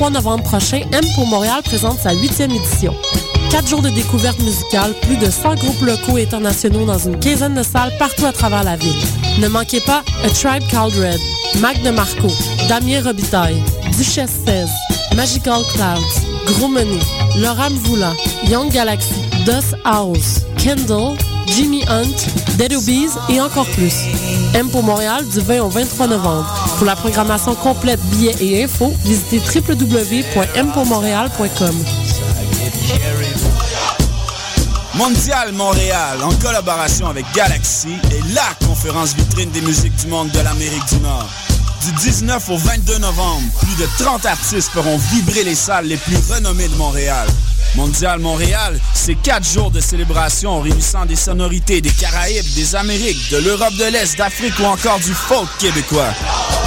20 au 23 novembre prochain, M pour Montréal présente sa huitième édition. Quatre jours de découverte musicale, plus de 100 groupes locaux et internationaux dans une quinzaine de salles partout à travers la ville. Ne manquez pas A Tribe Called Red, Mac de Marco, Damien Robitaille, Duchesse 16, Magical Clouds, Gros Money, Laura Young Galaxy, Dust House, Kendall, Jimmy Hunt, Dead Obies et encore plus. M pour Montréal du 20 au 23 novembre. Pour la programmation complète, billets et infos, visitez www.mpourmontréal.com. Mondial Montréal, en collaboration avec Galaxy, est la conférence vitrine des musiques du monde de l'Amérique du Nord. Du 19 au 22 novembre, plus de 30 artistes feront vibrer les salles les plus renommées de Montréal. Mondial Montréal, c'est quatre jours de célébration réunissant des sonorités des Caraïbes, des Amériques, de l'Europe de l'Est, d'Afrique ou encore du folk québécois.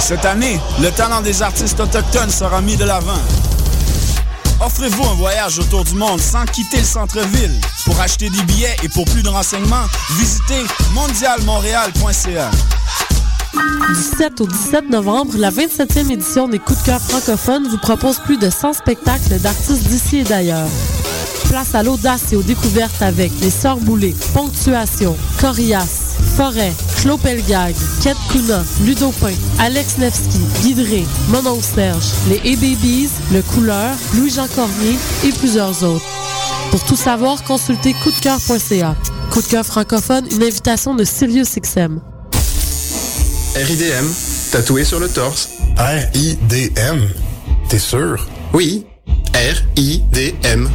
Cette année, le talent des artistes autochtones sera mis de l'avant. Offrez-vous un voyage autour du monde sans quitter le centre-ville. Pour acheter des billets et pour plus de renseignements, visitez mondialmontréal.ca. Du 7 au 17 novembre, la 27e édition des Coups de cœur francophones vous propose plus de 100 spectacles d'artistes d'ici et d'ailleurs. Place à l'audace et aux découvertes avec Les Sœurs Boulées, Ponctuation, Corias, Forêt, Claude Pelgag, Kate Kuna, Ludopin, Alex Nevsky, Guidré, Monon Serge, Les A-Babies, Le Couleur, Louis-Jean Cormier et plusieurs autres. Pour tout savoir, consultez coupdecoeur.ca. Coup de cœur francophone, une invitation de Sirius XM. RIDM, tatoué sur le torse. R-I-D-M? T'es sûr? Oui, R-I-D-M.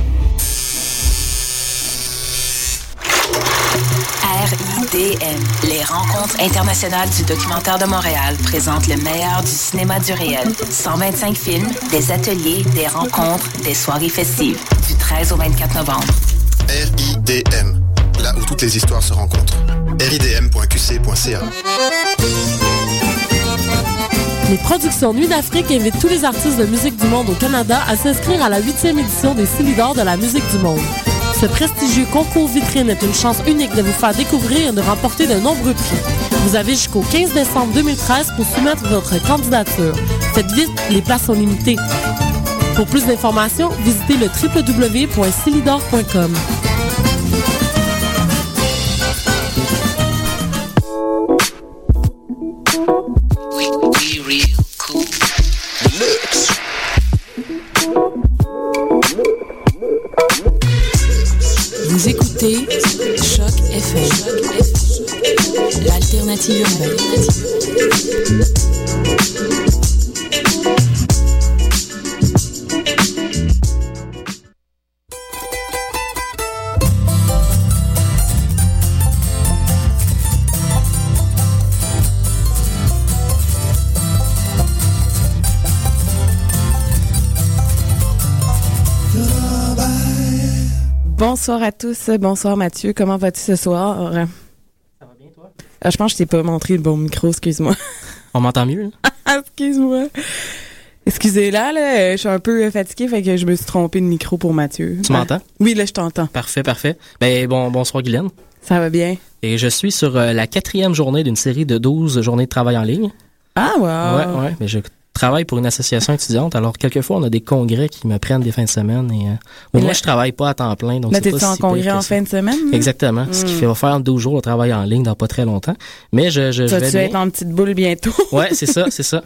RIDM, les rencontres internationales du documentaire de Montréal présentent le meilleur du cinéma du réel. 125 films, des ateliers, des rencontres, des soirées festives. Du 13 au 24 novembre. RIDM, là où toutes les histoires se rencontrent. ridm.qc.ca. Les productions Nuit d'Afrique invitent tous les artistes de musique du monde au Canada à s'inscrire à la huitième édition des Silidor de la musique du monde. Ce prestigieux concours vitrine est une chance unique de vous faire découvrir et de remporter de nombreux prix. Vous avez jusqu'au 15 décembre 2013 pour soumettre votre candidature. Faites vite, les places sont limitées. Pour plus d'informations, visitez le www.silidor.com. FM, l'alternative urbaine. Bonsoir à tous. Bonsoir Mathieu. Comment vas-tu ce soir? Ça va bien toi? je pense que je t'ai pas montré le bon micro, excuse-moi. On m'entend mieux? excuse-moi. Excusez là, là, je suis un peu fatiguée, fait que je me suis trompée de micro pour Mathieu. Tu m'entends? Oui, là, je t'entends. Parfait, parfait. Ben, bon, bonsoir Guylaine. Ça va bien? Et je suis sur euh, la quatrième journée d'une série de 12 journées de travail en ligne. Ah, wow! Ouais, ouais. Mais je travaille pour une association étudiante. Alors, quelquefois, on a des congrès qui me prennent des fins de semaine et, euh, au moins, je travaille pas à temps plein. Donc Là, t'es en si congrès en fin de semaine? Exactement. Ce qui Mm. fait va faire 12 jours de travail en ligne dans pas très longtemps. Mais je, je, je Ça, vais tu vas bien. être en petite boule bientôt. Ouais, c'est ça, c'est ça.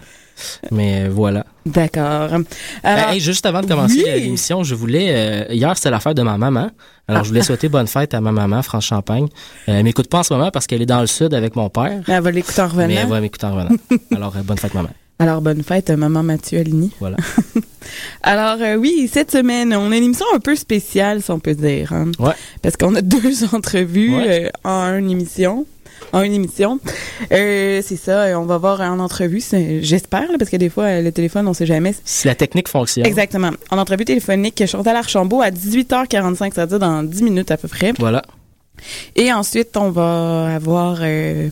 Mais euh, voilà. D'accord. Euh, Alors, hey, juste avant de commencer oui. euh, l'émission, je voulais euh, hier c'était l'affaire de ma maman. Alors je voulais souhaiter bonne fête à ma maman France Champagne. Euh, elle m'écoute pas en ce moment parce qu'elle est dans le sud avec mon père. elle va l'écouter en revenant. Mais elle va m'écouter en revenant. Alors euh, bonne fête maman. Alors, bonne fête, maman Mathieu Aligny. Voilà. Alors, euh, oui, cette semaine, on a une émission un peu spéciale, si on peut dire. hein. Ouais. Parce qu'on a deux entrevues Ouais. euh, en une émission. En une émission. Euh, c'est ça, euh, on va voir en entrevue, j'espère, parce que des fois, euh, le téléphone, on sait jamais. Si la technique fonctionne. Exactement. En entrevue téléphonique, Chantal Archambault à 18h45, c'est-à-dire dans 10 minutes à peu près. Voilà. Et ensuite, on va avoir euh,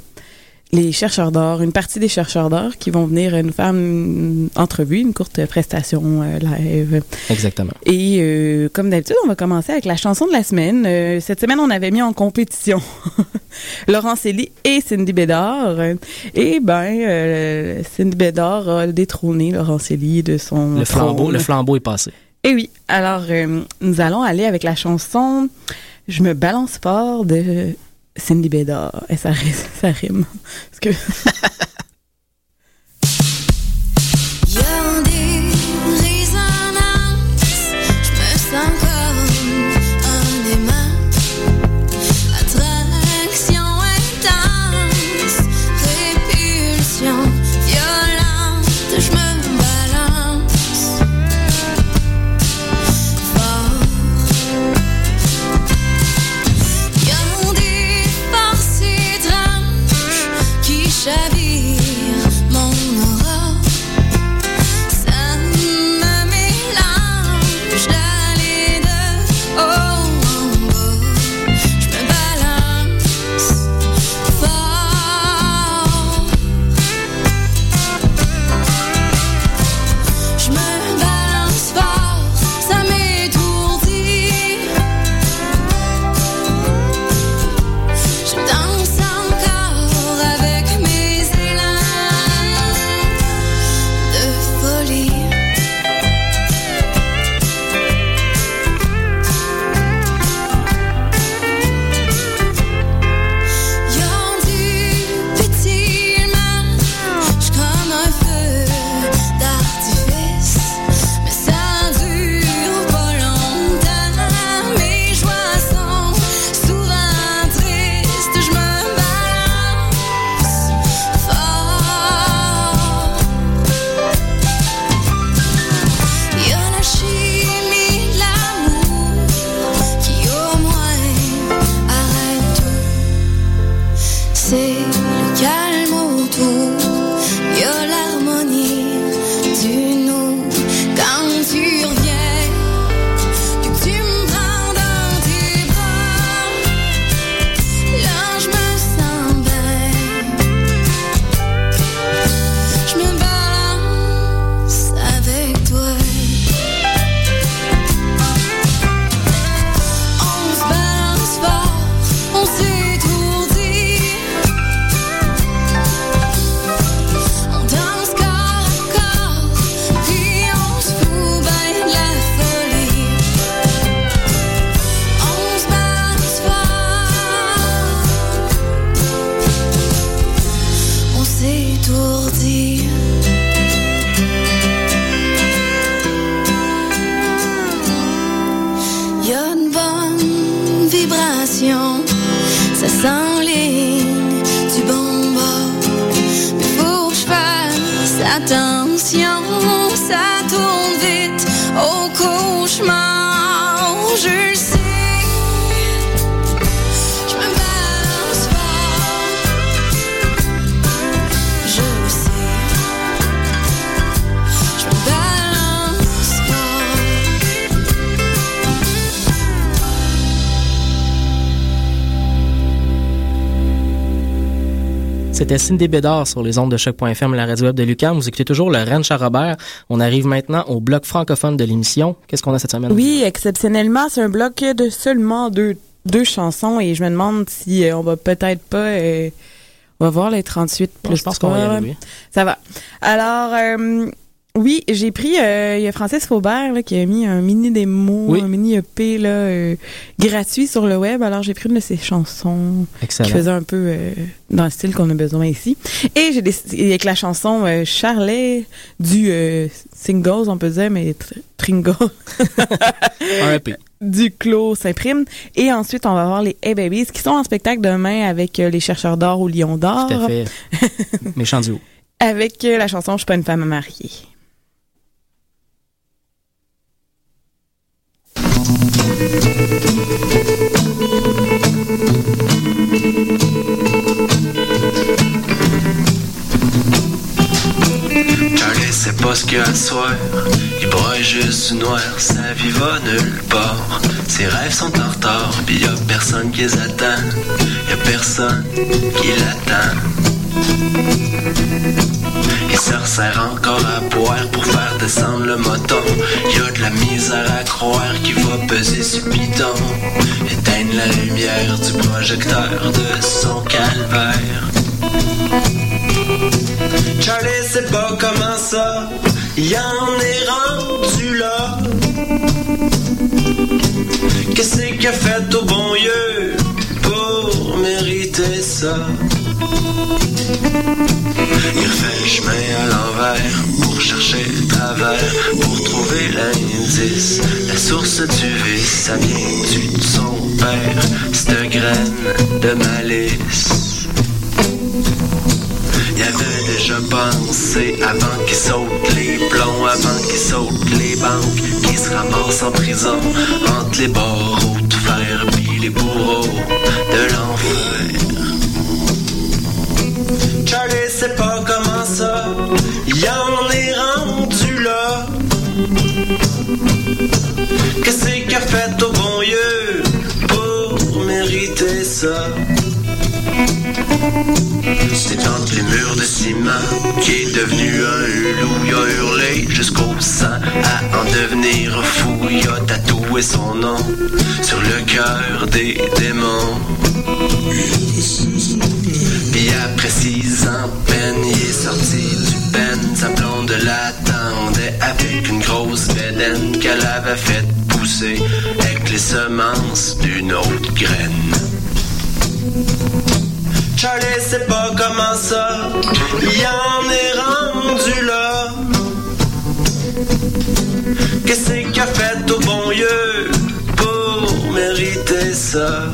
les chercheurs d'or, une partie des chercheurs d'or qui vont venir nous faire une entrevue, une courte prestation euh, live. Exactement. Et euh, comme d'habitude, on va commencer avec la chanson de la semaine. Euh, cette semaine, on avait mis en compétition Laurent Célie et Cindy Bédard. Et ben, euh, Cindy Bédard a détrôné Laurent Célie de son Le flambeau, trône. le flambeau est passé. Et oui, alors euh, nous allons aller avec la chanson Je me balance fort de Cindy Bédard. Et ça, ça rime. Parce que C'était Cindy Bédard sur les ondes de choc.fm, la radio web de Lucam. Vous écoutez toujours le Rennes Charrobert. On arrive maintenant au bloc francophone de l'émission. Qu'est-ce qu'on a cette semaine? oui, exceptionnellement, c'est un bloc de seulement deux, deux chansons et je me demande si euh, on va peut-être pas... euh, on va voir les 38 Bon, plus je pense qu'on va y arriver. Ça va. Alors, euh, oui, j'ai pris, euh, il y a Francis Faubert là, qui a mis un mini démo, Oui. un mini EP là, euh, gratuit sur le web. Alors, j'ai pris une de ses chansons qui faisait un peu euh, dans le style qu'on a besoin ici. Et j'ai décidé, avec la chanson euh, Charlet du euh, Singles, on peut dire, mais tr- Tringo, Un EP. du Clos s'imprime. Et ensuite, on va voir les Hey Babies qui sont en spectacle demain avec les chercheurs d'or au Lion d'or. Tout à fait. Méchant duo. Avec la chanson Je suis pas une femme à marier. Charlie sait pas ce qu'il y a à soir. Il broye juste noir, sa vie va nulle part. Ses rêves sont en retard, pis y a personne qui les attend. Y a personne qui l'attend. Il se resserre encore à boire pour faire descendre le moton. Y a de la misère à croire qu'il va peser sur piton. Éteindre la lumière du projecteur de son calvaire. Charlie sait pas comment ça, y en est rendu là. Qu'est-ce qu'il a fait au bon Dieu pour mériter ça? Il refait le chemin à l'envers pour chercher le travers, pour trouver l'indice. La source du vice, ça vient de son père, cette graine de malice. Il avait déjà pensé avant qu'il saute les plombs, avant qu'il saute les banques, qu'il se ramasse en prison entre les barreaux de fer puis les bourreaux de l'enfer. Charlie sait pas comment ça, y en est rendu là. Qu'est-ce qu'il a fait au bon Dieu pour mériter ça? C'est entre les murs de ciment qui est devenu un loup. Il a hurlé jusqu'au sang à en devenir fou. Il a tatoué son nom sur le cœur des démons. Puis après six ans peine, il est sorti du pen. Sa blonde l'attendait avec une grosse bédaine qu'elle avait fait pousser avec les semences d'une autre graine. Charlie sait pas comment ça, y en est rendu là. Qu'est-ce qu'il a fait au bon Dieu pour mériter ça?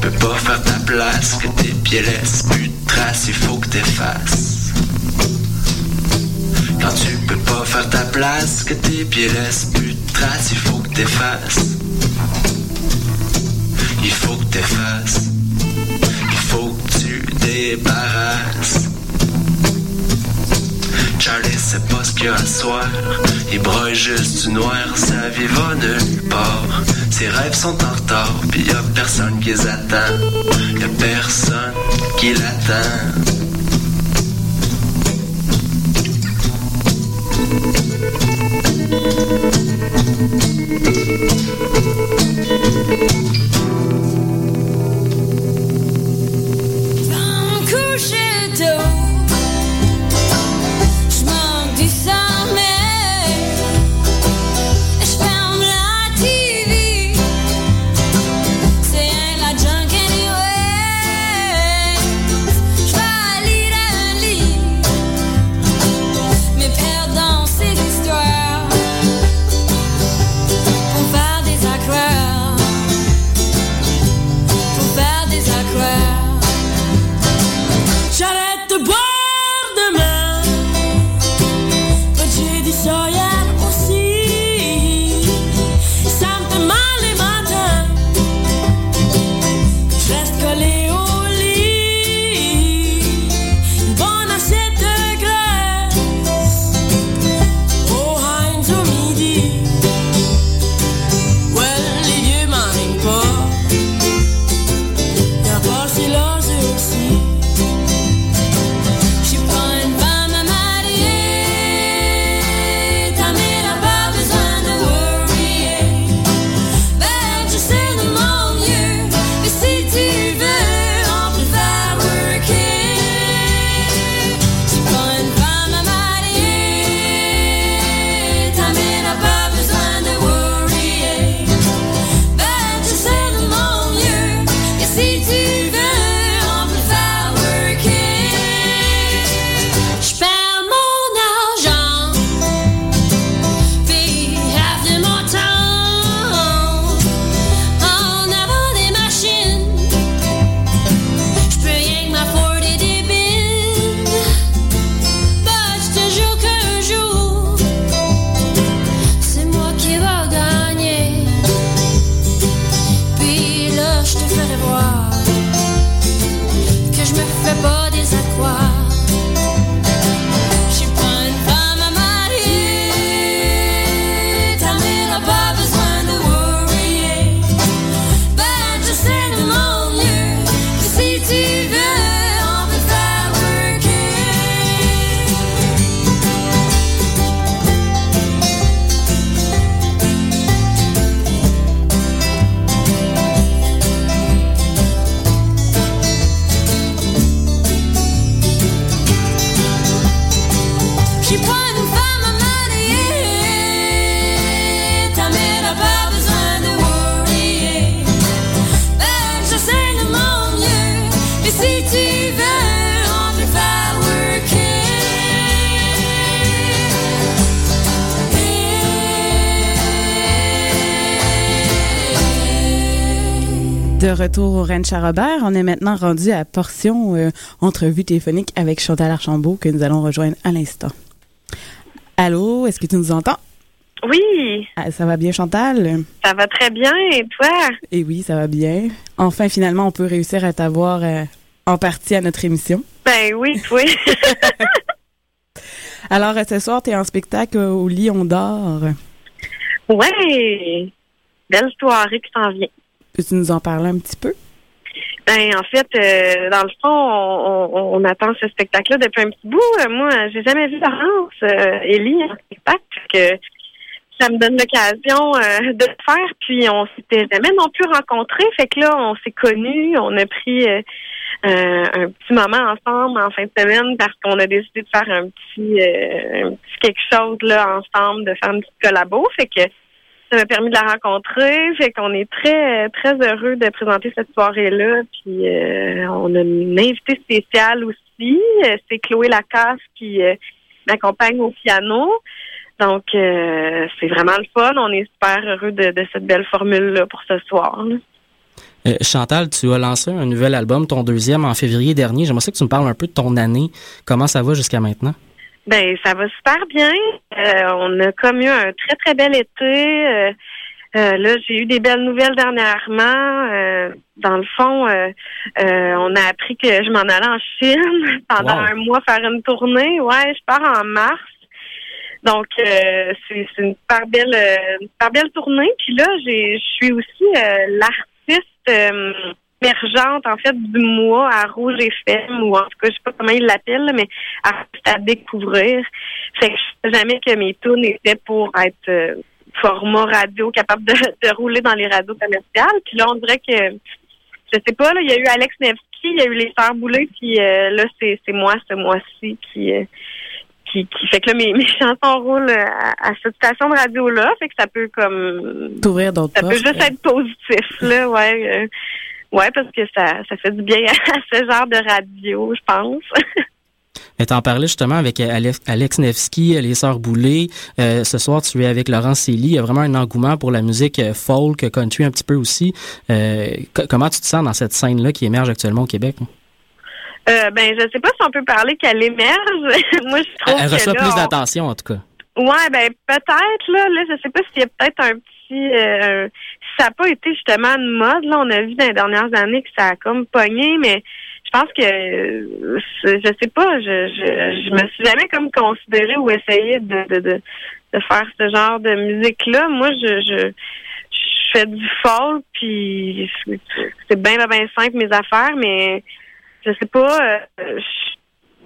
Peux pas faire ta place, que tes pieds laissent plus de traces, il faut que t'effaces. Quand tu peux pas faire ta place, que tes pieds laissent plus de traces, il faut que t'effaces. Il faut que t'effaces. Il faut que tu débarrasses. Charlie sait pas ce qu'il y a à soir. Il broye juste du noir, sa vie va nulle part. Ses rêves sont en retard, pis y a personne qui les attend. Y a personne qui l'attend. De retour au Rennes Charrobert, on est maintenant rendu à portion euh, entrevue téléphonique avec Chantal Archambault que nous allons rejoindre à l'instant. Allô, est-ce que tu nous entends? Oui, Ah, ça va bien Chantal? ça va très bien. Et toi? Eh oui, ça va bien. Enfin, finalement, on peut réussir à t'avoir euh, en partie à notre émission. Ben oui, oui. Alors, euh, ce soir, tu es en spectacle au Lion d'Or. ouais. Belle soirée qui s'en vient. Peux-tu nous en parler un petit peu? Ben en fait, euh, dans le fond, on, attend ce spectacle-là depuis un petit bout. Euh, moi, j'ai jamais vu Laurence, euh, Élie en spectacle. Que ça me donne l'occasion euh, de le faire. Puis on s'était jamais non plus rencontrés. Fait que là, on s'est connus. On a pris euh, un petit moment ensemble en fin de semaine parce qu'on a décidé de faire un petit, un petit quelque chose là ensemble, de faire une petite collabo. Fait que ça m'a permis de la rencontrer. Fait qu'on est très, très heureux de présenter cette soirée-là. Puis euh, on a une invitée spéciale aussi. Euh, C'est Chloé Lacasse qui euh, m'accompagne au piano. Donc c'est vraiment le fun. On est super heureux de, cette belle formule-là pour ce soir. Chantal, tu as lancé un nouvel album, ton deuxième, en février dernier. J'aimerais que tu me parles un peu de ton année. Comment ça va jusqu'à maintenant? Ben, ça va super bien. Euh, on a comme eu un très, très bel été. Euh, euh, là, j'ai eu des belles nouvelles dernièrement. Euh, dans le fond, euh, on a appris que je m'en allais en Chine pendant Wow. un mois faire une tournée. Ouais, je pars en mars. Donc, euh, c'est c'est une super belle, euh, une super belle tournée. Puis là, j'ai, je suis aussi euh, l'artiste euh, émergente, en fait, du mois à Rouge FM, ou en tout cas, je sais pas comment ils l'appellent, mais à découvrir. Fait que je sais jamais que mes tunes étaient pour être euh, format radio, capable de, de rouler dans les radios commerciales. Puis là, on dirait que, je sais pas, là, il y a eu Alex Nevsky, il y a eu les Sœurs Boulay, puis euh, là, c'est c'est moi ce mois-ci qui... euh, qui, qui fait que là, mes, mes chansons roulent à, à cette station de radio-là. Fait que ça peut comme T'ouvrir d'autres ça peut juste être positif, là, ouais. Ouais, parce que ça, ça fait du bien à ce genre de radio, je pense. Mais t'en parlais justement avec Alex, Nevsky, les Sœurs Boulay. Euh, ce soir, tu es avec Laurent Célie. Il y a vraiment un engouement pour la musique euh, folk, country un petit peu aussi. Euh, co- comment tu te sens dans cette scène-là qui émerge actuellement au Québec? Euh, ben, je sais pas si on peut parler qu'elle émerge. Moi, je trouve Elle que reçoit là, plus on- d'attention, en tout cas. Ouais, ben peut-être là, là, je sais pas s'il y a peut-être un petit euh, ça n'a pas été justement une mode, là, on a vu dans les dernières années que ça a comme pogné, mais je pense que euh, je sais pas, je, je, je me suis jamais comme considérée ou essayé de, de, de, de faire ce genre de musique là. Moi je, je fais du folk puis c'est- bien bien simple mes affaires, mais je sais pas, euh,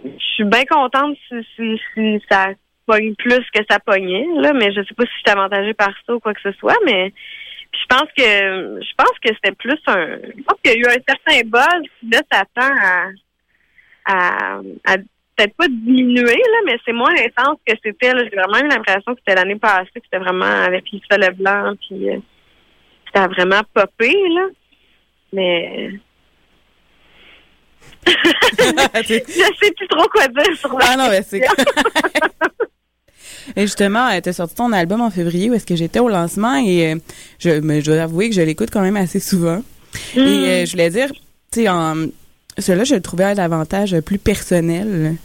je suis bien contente si, si, si ça pogne plus que ça pognait, là, mais je sais pas si je suis avantagée par ça ou quoi que ce soit, mais je pense que je pense que c'était plus un je pense qu'il y a eu un certain buzz, puis là ça tend à à, à peut-être pas diminuer, là, mais c'est moins intense que c'était. là. J'ai vraiment eu l'impression que c'était l'année passée, que c'était vraiment avec les soleils blancs, puis euh, ça a vraiment popé, là. Mais je sais plus trop quoi dire sur la Ah non, mais c'est. Et justement, tu as sorti ton album en février où est-ce que j'étais au lancement et euh, je, mais je dois avouer que je l'écoute quand même assez souvent. Mm. Et euh, je voulais dire, tu sais, en celui-là, je le trouvais davantage plus personnel.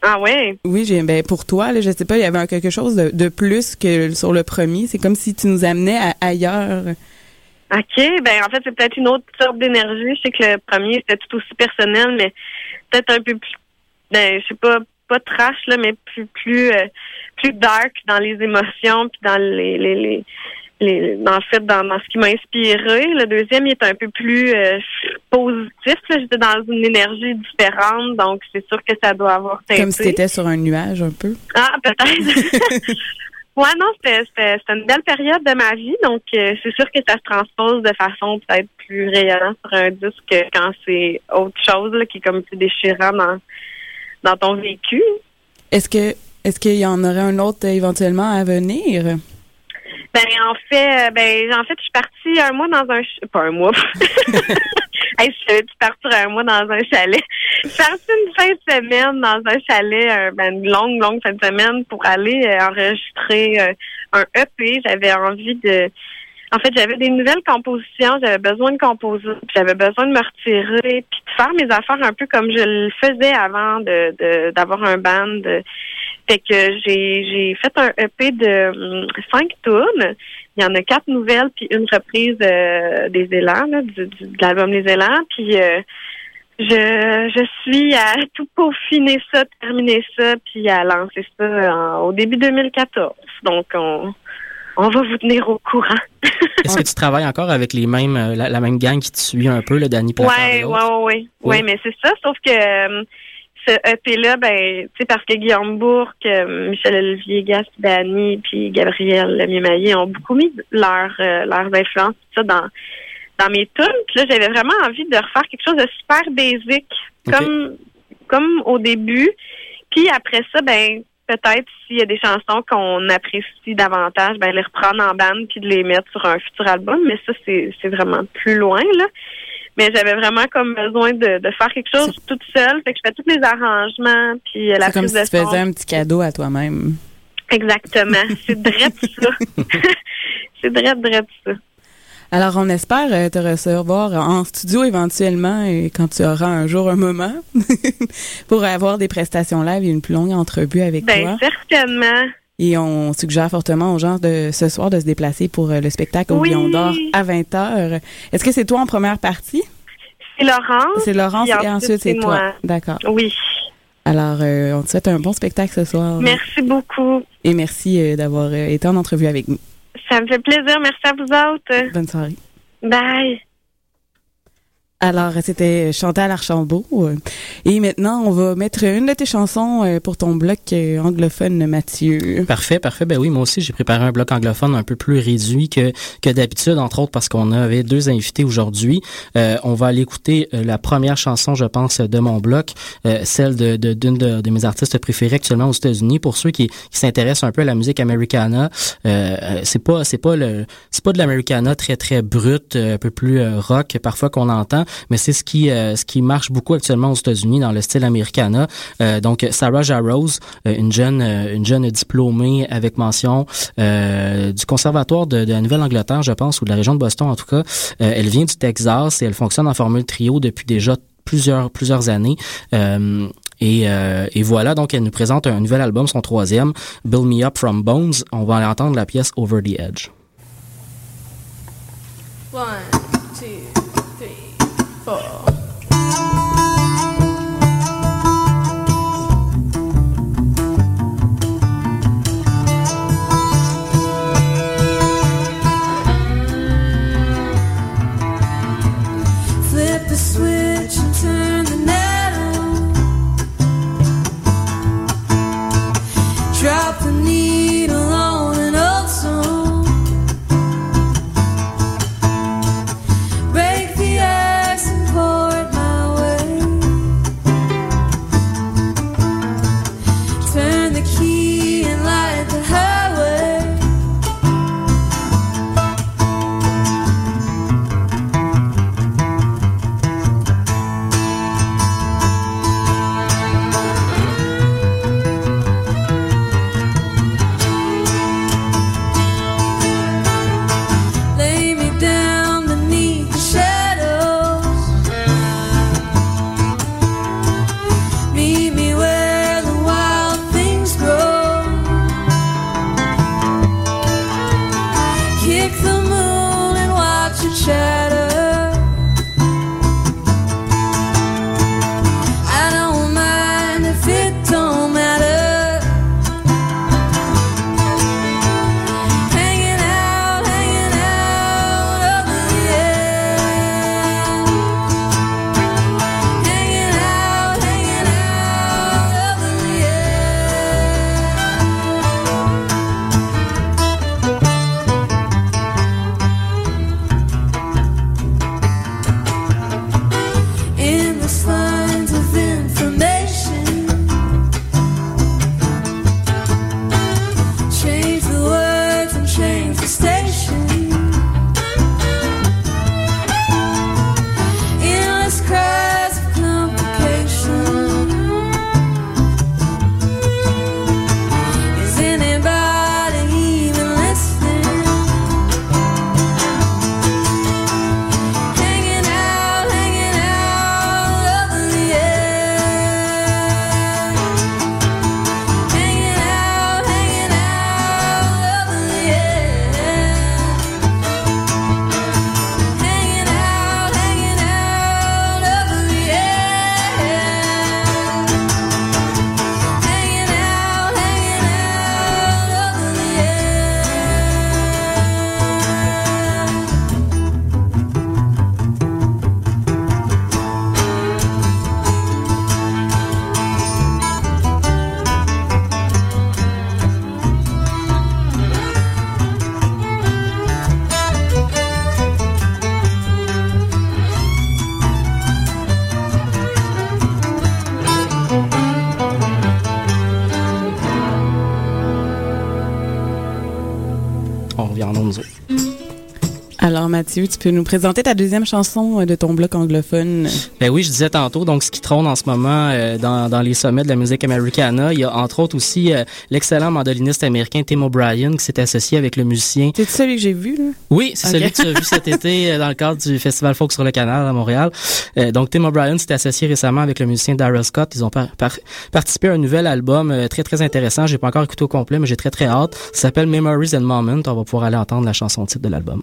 Ah ouais? Oui, j'ai ben pour toi, là, je sais pas, il y avait quelque chose de, de plus que sur le premier. C'est comme si tu nous amenais à ailleurs. OK, ben en fait, c'est peut-être une autre sorte d'énergie. Je sais que le premier, c'était tout aussi personnel, mais peut-être un peu plus, ben, je sais pas, pas trash, là, mais plus, plus, euh, plus dark dans les émotions, puis dans les, les, les, les- en fait, dans, dans ce qui m'a inspiré. Le deuxième, il est un peu plus euh, positif. J'étais dans une énergie différente, donc c'est sûr que ça doit avoir teinté. Comme si t'étais sur un nuage un peu. Ah, peut-être. ouais, non, c'était une belle période de ma vie, donc euh, c'est sûr que ça se transpose de façon peut-être plus rayonnante sur un disque que quand c'est autre chose là, qui est comme plus déchirant dans, dans ton vécu? Est-ce que est-ce qu'il y en aurait un autre euh, éventuellement à venir? Ben en fait, euh, ben en fait, je suis partie un mois dans un ch- pas un mois. hey, je suis partie un mois dans un chalet? Je suis partie une fin de semaine dans un chalet, euh, ben, une longue, longue fin de semaine pour aller enregistrer un EP. J'avais envie de en fait, j'avais des nouvelles compositions, j'avais besoin de composer, j'avais besoin de me retirer, puis de faire mes affaires un peu comme je le faisais avant de de- d'avoir un band. Fait que j'ai j'ai fait un EP de hum, cinq tunes. Il y en a quatre nouvelles puis une reprise euh, des élans, là, du, du- de l'album Les Élans. Puis euh, je, je suis à tout peaufiner ça, terminer ça, puis à lancer ça en- au début 2014. Donc on on va vous tenir au courant. Est-ce que tu travailles encore avec les mêmes, euh, la, la même gang qui te suit un peu, le Danny ouais, ouais. Oui. Ouais, mais c'est ça, sauf que euh, ce EP-là, ben, tu sais, parce que Guillaume Bourque, euh, Michel Olivier, Gas, Dany, puis Gabriel Lemieux-Maillé ont beaucoup mis leur, euh, leurs influences, ça, dans, dans mes tunes. Puis là, j'avais vraiment envie de refaire quelque chose de super basic, Ok. comme, comme au début. Puis après ça, ben, peut-être s'il y a des chansons qu'on apprécie davantage, ben, les reprendre en bande puis de les mettre sur un futur album. Mais ça, c'est vraiment plus loin, là. Mais j'avais vraiment comme besoin de, de faire quelque chose toute seule. Fait que je fais tous les arrangements puis euh, la C'est comme prise si de tu son. faisais un petit cadeau à toi-même. Exactement. C'est drette ça. c'est drette, drette ça. Alors, on espère euh, te recevoir en studio éventuellement et quand tu auras un jour un moment pour avoir des prestations live et une plus longue entrevue avec Ben, toi. certainement. Et on suggère fortement aux gens de ce soir de se déplacer pour euh, le spectacle au Oui. Lion d'Or à 20h. Est-ce que c'est toi en première partie? C'est Laurence. C'est Laurence et ensuite c'est toi. D'accord. Oui. Alors, euh, on te souhaite un bon spectacle ce soir. Merci beaucoup. Et merci euh, d'avoir euh, été en entrevue avec nous. Ça me fait plaisir. Merci à vous autres. Bonne soirée. Bye. Alors, c'était Chantal Archambault. euh, Et maintenant, on va mettre une de tes chansons euh, pour ton bloc euh, anglophone, Mathieu. Parfait, parfait. Ben oui, moi aussi, j'ai préparé un bloc anglophone un peu plus réduit que, que d'habitude, entre autres parce qu'on avait deux invités aujourd'hui. On va aller écouter la première chanson, je pense, de mon bloc, celle de d'une de, mes artistes préférés actuellement aux États-Unis. Pour ceux qui, s'intéressent un peu à la musique americana, euh, c'est pas c'est pas le c'est pas de l'americana très très brut, euh, un peu plus rock parfois qu'on entend, mais c'est ce qui euh, ce qui marche beaucoup actuellement aux États-Unis dans le style americana. Euh, donc Sarah Jarose, euh, une jeune une jeune diplômée avec mention du conservatoire de, la Nouvelle-Angleterre, je pense, ou de la région de Boston en tout cas. Elle vient du Texas et elle fonctionne en formule trio depuis déjà plusieurs plusieurs années. Et, voilà, donc elle nous présente un nouvel album, son troisième, Build Me Up From Bones. On va entendre la pièce Over the Edge. One, Mathieu, tu peux nous présenter ta deuxième chanson euh, de ton bloc anglophone? Ben oui, je disais tantôt, donc ce qui trône en ce moment euh, dans, dans les sommets de la musique americana, il y a entre autres aussi euh, l'excellent mandoliniste américain Tim O'Brien qui s'est associé avec le musicien. C'est celui que j'ai vu, là? Oui, c'est celui que tu as vu cet été dans le cadre du Festival Folk sur le Canal à Montréal. Euh, donc Tim O'Brien s'est associé récemment avec le musicien Daryl Scott. Ils ont par- par- participé à un nouvel album très très intéressant. J'ai pas encore écouté au complet, mais j'ai très très hâte. Ça s'appelle Memories and Moments. On va pouvoir aller entendre la chanson titre de l'album.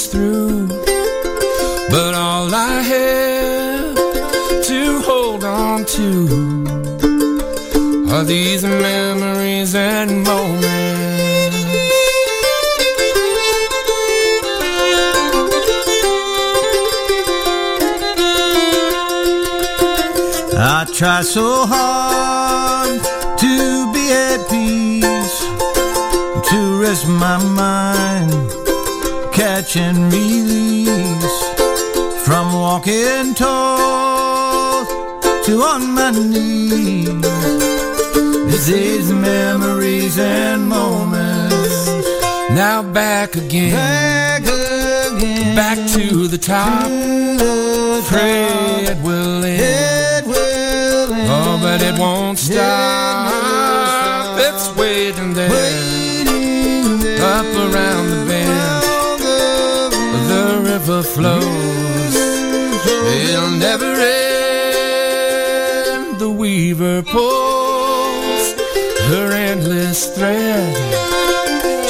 Is through. But all I have to hold on to are these memories and moments. I try so hard to be at peace, to rest my mind, catch and release from walking tall to on my knees. It's these memories and moments. Now back again. Back again. Back to the top. Pray it will end. Oh, but it won't stop. It's waiting there. Up The river flows. It'll never end. The weaver pulls her endless thread.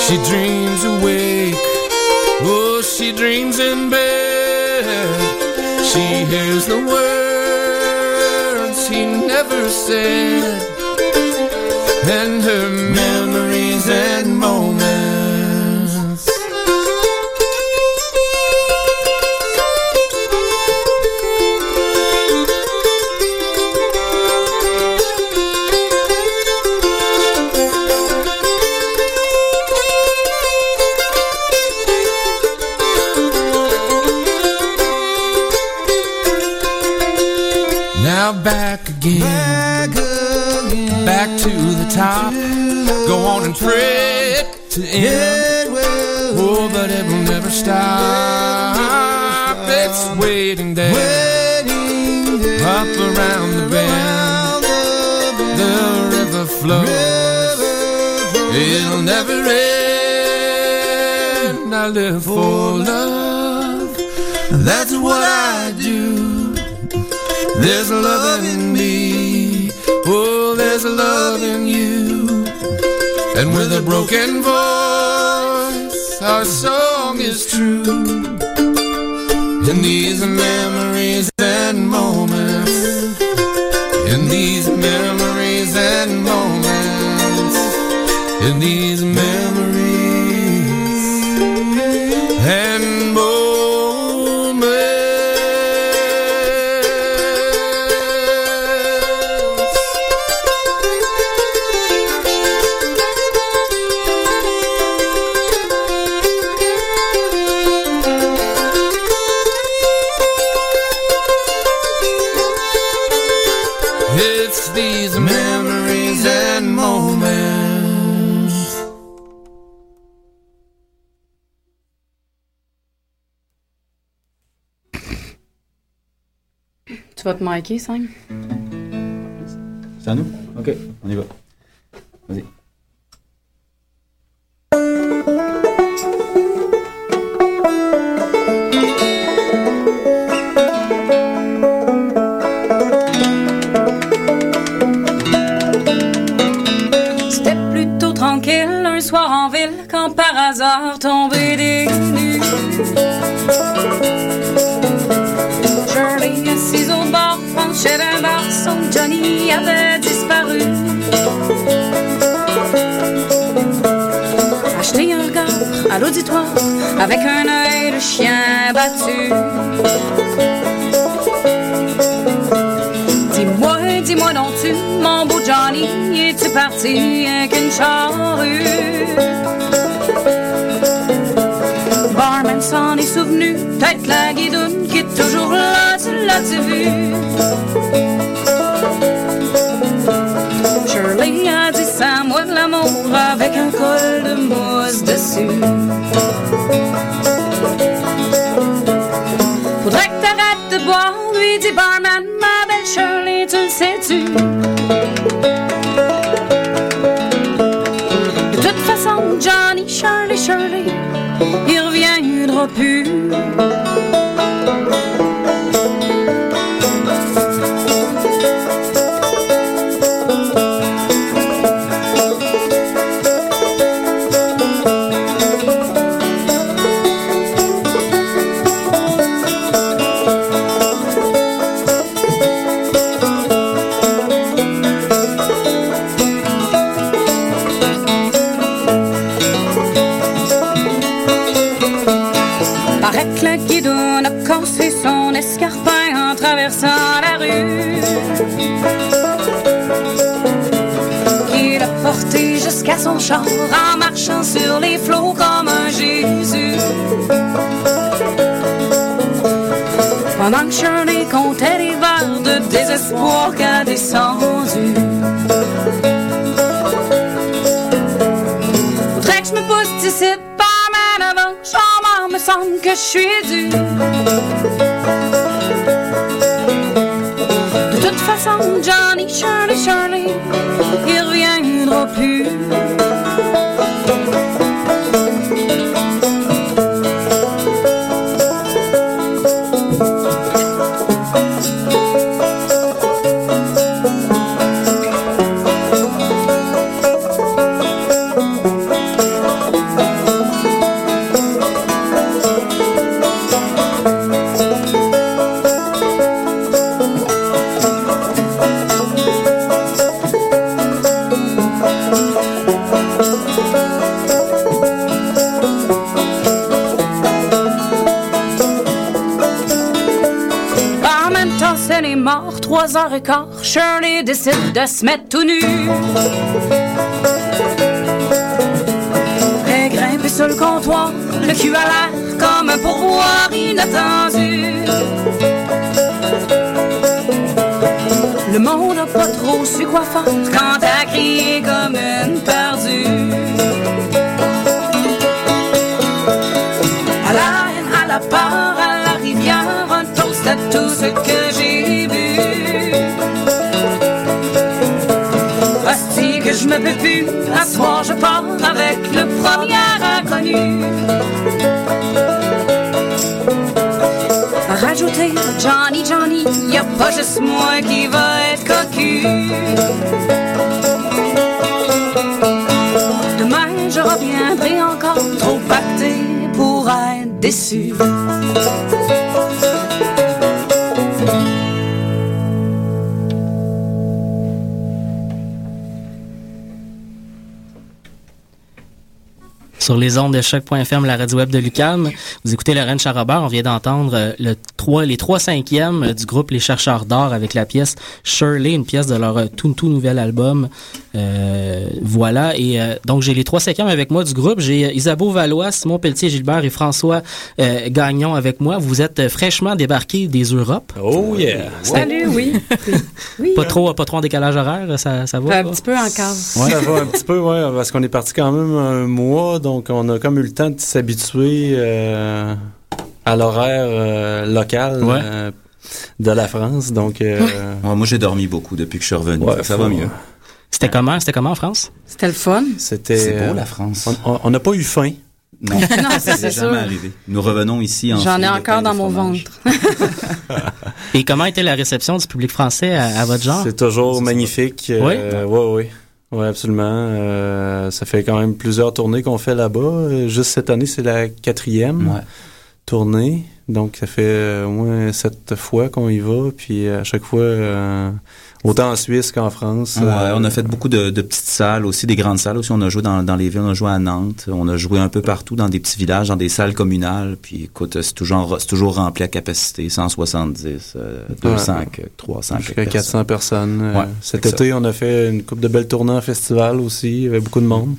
She dreams awake. Oh, she dreams in bed. She hears the words he never said. And her memories and top. Go on and pray it to end. Oh, but it will never stop. It's waiting there. Up around the bend. The river flows. It'll never end. I live for love. That's what I do. There's love in me. Oh, there's love. And with a broken voice, our song is true. In these memories and moments. In these memories and moments. In these Tu vas te marquer, 5? C'est à nous? OK, disparu. Acheter un cœur à l'auditoire avec un œil de chien battu. Dis-moi, dis-moi donc tu, mon beau Johnny, es-tu parti avec une charrue? Barman s'en est souvenu, peut-être la guidoune qui est toujours là, tu l'as-tu vu? A dit ça, moi de l'amour avec un col de mousse dessus. Faudrait que t'arrêtes de boire, lui dit barman, ma belle Shirley, tu le sais-tu? De toute façon, Johnny, Shirley, Shirley, il reviendra plus. En marchant sur les flots comme un Jésus. Pendant que Shirley comptait les verres de désespoir qu'a descendu. Faudrait que je me pousse d'ici pas mal avant. J'en me semble que je suis dû. De toute façon, Johnny, Shirley, Shirley, il reviendra plus. Décide de se mettre tout nu. Elle grimpe sur le comptoir, le cul à l'air, comme un pourboire inattendu. Le monde n'a pas trop su quoi faire quand elle crié comme une perdue. À la haine, à la peur, à la rivière, un toast à tout ce que j'ai je me peux plus, à soir je pars avec le premier inconnu. Rajouter Johnny, Johnny, y a pas juste moi qui va être cocu. Demain je reviendrai encore trop pacté pour être déçu. Sur les ondes de choc.fm, la radio web de Lucam, vous écoutez Lorraine Charrobert. On vient d'entendre euh, le 3, les trois cinquièmes euh, du groupe Les Chercheurs d'Or avec la pièce Shirley, une pièce de leur euh, tout, tout nouvel album. Euh, voilà. Et euh, donc, j'ai les trois cinquièmes avec moi du groupe. J'ai Isabeau Valois, Simon Pelletier-Gilbert et François euh, Gagnon avec moi. Vous êtes fraîchement débarqués des Europes. Oh yeah! Salut, oui. oui. Pas trop, pas trop en décalage horaire, ça, ça va? Un pas? petit peu encore. Ça va un petit peu, ouais, parce qu'on est parti quand même un mois, donc on a comme eu le temps de s'habituer euh, à l'horaire euh, local Ouais. euh, de la France. Donc, euh, Ouais, moi, j'ai dormi beaucoup depuis que je suis revenu. Ouais, ça va mieux. C'était comment? C'était comment en France? C'était le fun. c'était. C'est beau, euh, la France. on- n'a pas eu faim. Non, Non, ça, c'est jamais sûr. arrivé. Nous revenons ici en J'en ai encore dans mon ventre. Et comment était la réception du public français à, à votre genre? C'est toujours magnifique. Euh, ouais, ouais. Ouais, absolument. Euh, ça fait quand même plusieurs tournées qu'on fait là-bas. Euh, Juste cette année, c'est la quatrième Ouais. tournée. Donc, ça fait euh, au moins sept fois qu'on y va. Puis à chaque fois, euh, autant en Suisse qu'en France. Ouais, Euh, on a fait beaucoup de, de petites salles aussi, des grandes salles aussi. On a joué dans, dans les villes, on a joué à Nantes, on a joué un peu partout dans des petits villages, dans des salles communales. Puis écoute, c'est toujours, c'est toujours rempli à capacité, 170, euh, 200, Ouais. que- 300. Jusqu'à quelques 400 personnes. Euh, Ouais, Cet ça. été, on a fait une coupe de belles tournées en festival aussi. Il y avait beaucoup de monde.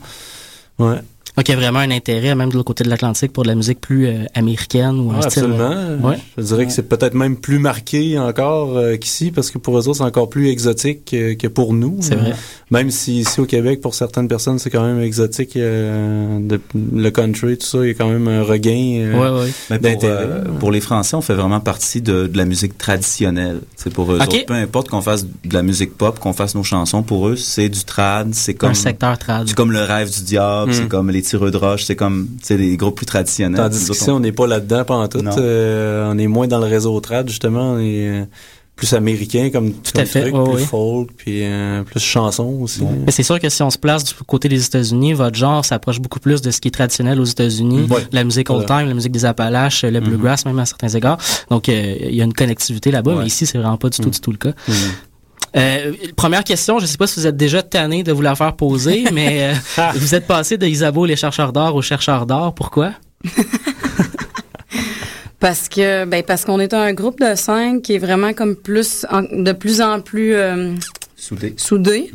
Ouais. Donc, il y a vraiment un intérêt, même de l'autre côté de l'Atlantique, pour de la musique plus euh, américaine ou un style. absolument. euh, Ouais. Je dirais que c'est peut-être même plus marqué encore euh, qu'ici, parce que pour eux autres, c'est encore plus exotique que, que pour nous. C'est vrai. Même si ici au Québec, pour certaines personnes, c'est quand même exotique. euh, de- le country, tout ça, il y a quand même un regain euh, Ouais, pour, d'intérêt. euh, pour les Français, on fait vraiment partie de, de la musique traditionnelle. C'est pour eux autres, peu importe qu'on fasse de la musique pop, qu'on fasse nos chansons, pour eux, c'est du trad, c'est comme Un secteur trad. c'est comme le rêve du diable, Mm. c'est comme les tireux de roche, c'est comme c'est les groupes plus traditionnels. Tandis qu'ici, on n'est pas là-dedans pendant tout. Non. Euh, on est moins dans le réseau trad, justement. On est euh, plus américain comme, Tout comme à fait, truc, ouais, plus ouais. folk, puis euh, plus chanson aussi. Mais c'est sûr que si on se place du côté des États-Unis, votre genre s'approche beaucoup plus de ce qui est traditionnel aux États-Unis, Ouais. la musique old time, la musique des Appalaches, le bluegrass même à certains égards. Donc euh, il y a une connectivité là-bas, mais ici c'est vraiment pas du tout du tout le cas. Euh, première question, je sais pas si vous êtes déjà tanné de vous la faire poser, mais euh, vous êtes passé de Isabeau les chercheurs d'or aux chercheurs d'or. Pourquoi? Parce que ben parce qu'on est un groupe de cinq qui est vraiment comme plus en- de plus en plus euh, Soudé. soudé.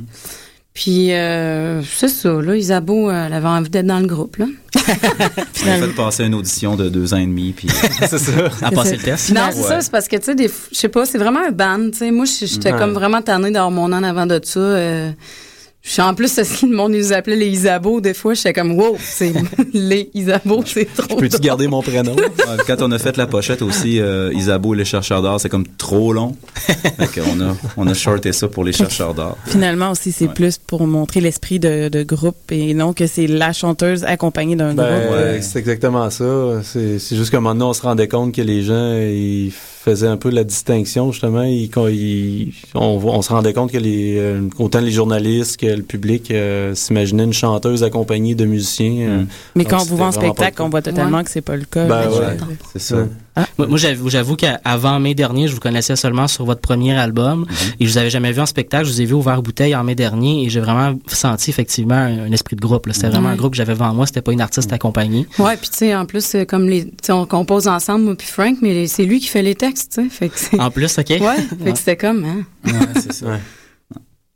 Puis euh, c'est ça, là, Isabeau, euh, elle avait envie d'être dans le groupe, là. On a fait passer une audition de deux ans et demi, puis c'est ça. À passer le test. Non, c'est ça, c'est parce que, tu sais, je sais pas, c'est vraiment un band, tu sais. Moi, je- j'étais Ouais. comme vraiment tannée d'avoir mon an avant de ça. euh, je suis en plus, ce le monde nous appelait les Isabeaux. Des fois, j'étais comme, wow, c'est les Isabeaux, c'est trop. Peux-tu drôle. garder mon prénom? Quand on a fait la pochette aussi, euh, Isabeau et les chercheurs d'or, c'est comme trop long. fait qu'on a, on a shorté ça pour les chercheurs d'or. Finalement aussi, c'est plus pour montrer l'esprit de, de groupe et non que c'est la chanteuse accompagnée d'un Ben, groupe. ouais, c'est exactement ça. C'est c'est juste qu'à un moment donné, on se rendait compte que les gens, ils faisaient un peu la distinction, justement. Ils- on, on se rendait compte que les, euh, autant les journalistes que le public euh, s'imaginaient une chanteuse accompagnée de musiciens. euh, Mais quand on vous vend en spectacle, on voit totalement Ouais. que c'est pas le cas. Ben ouais, C'est ça. Ouais. Moi, moi, j'avoue, j'avoue qu'avant mai dernier, je vous connaissais seulement sur votre premier album et je vous avais jamais vu en spectacle. Je vous ai vu ouvert bouteille en mai dernier et j'ai vraiment senti effectivement un, un esprit de groupe. C'était vraiment Ouais. un groupe que j'avais devant moi. C'était pas une artiste accompagnée. Ouais, puis tu sais, en plus, c'est comme les, on compose ensemble, moi puis Frank, mais c'est lui qui fait les textes, tu sais. Fait que. En plus, ok. Ouais, fait que c'était comme, hein. Ouais, c'est ça.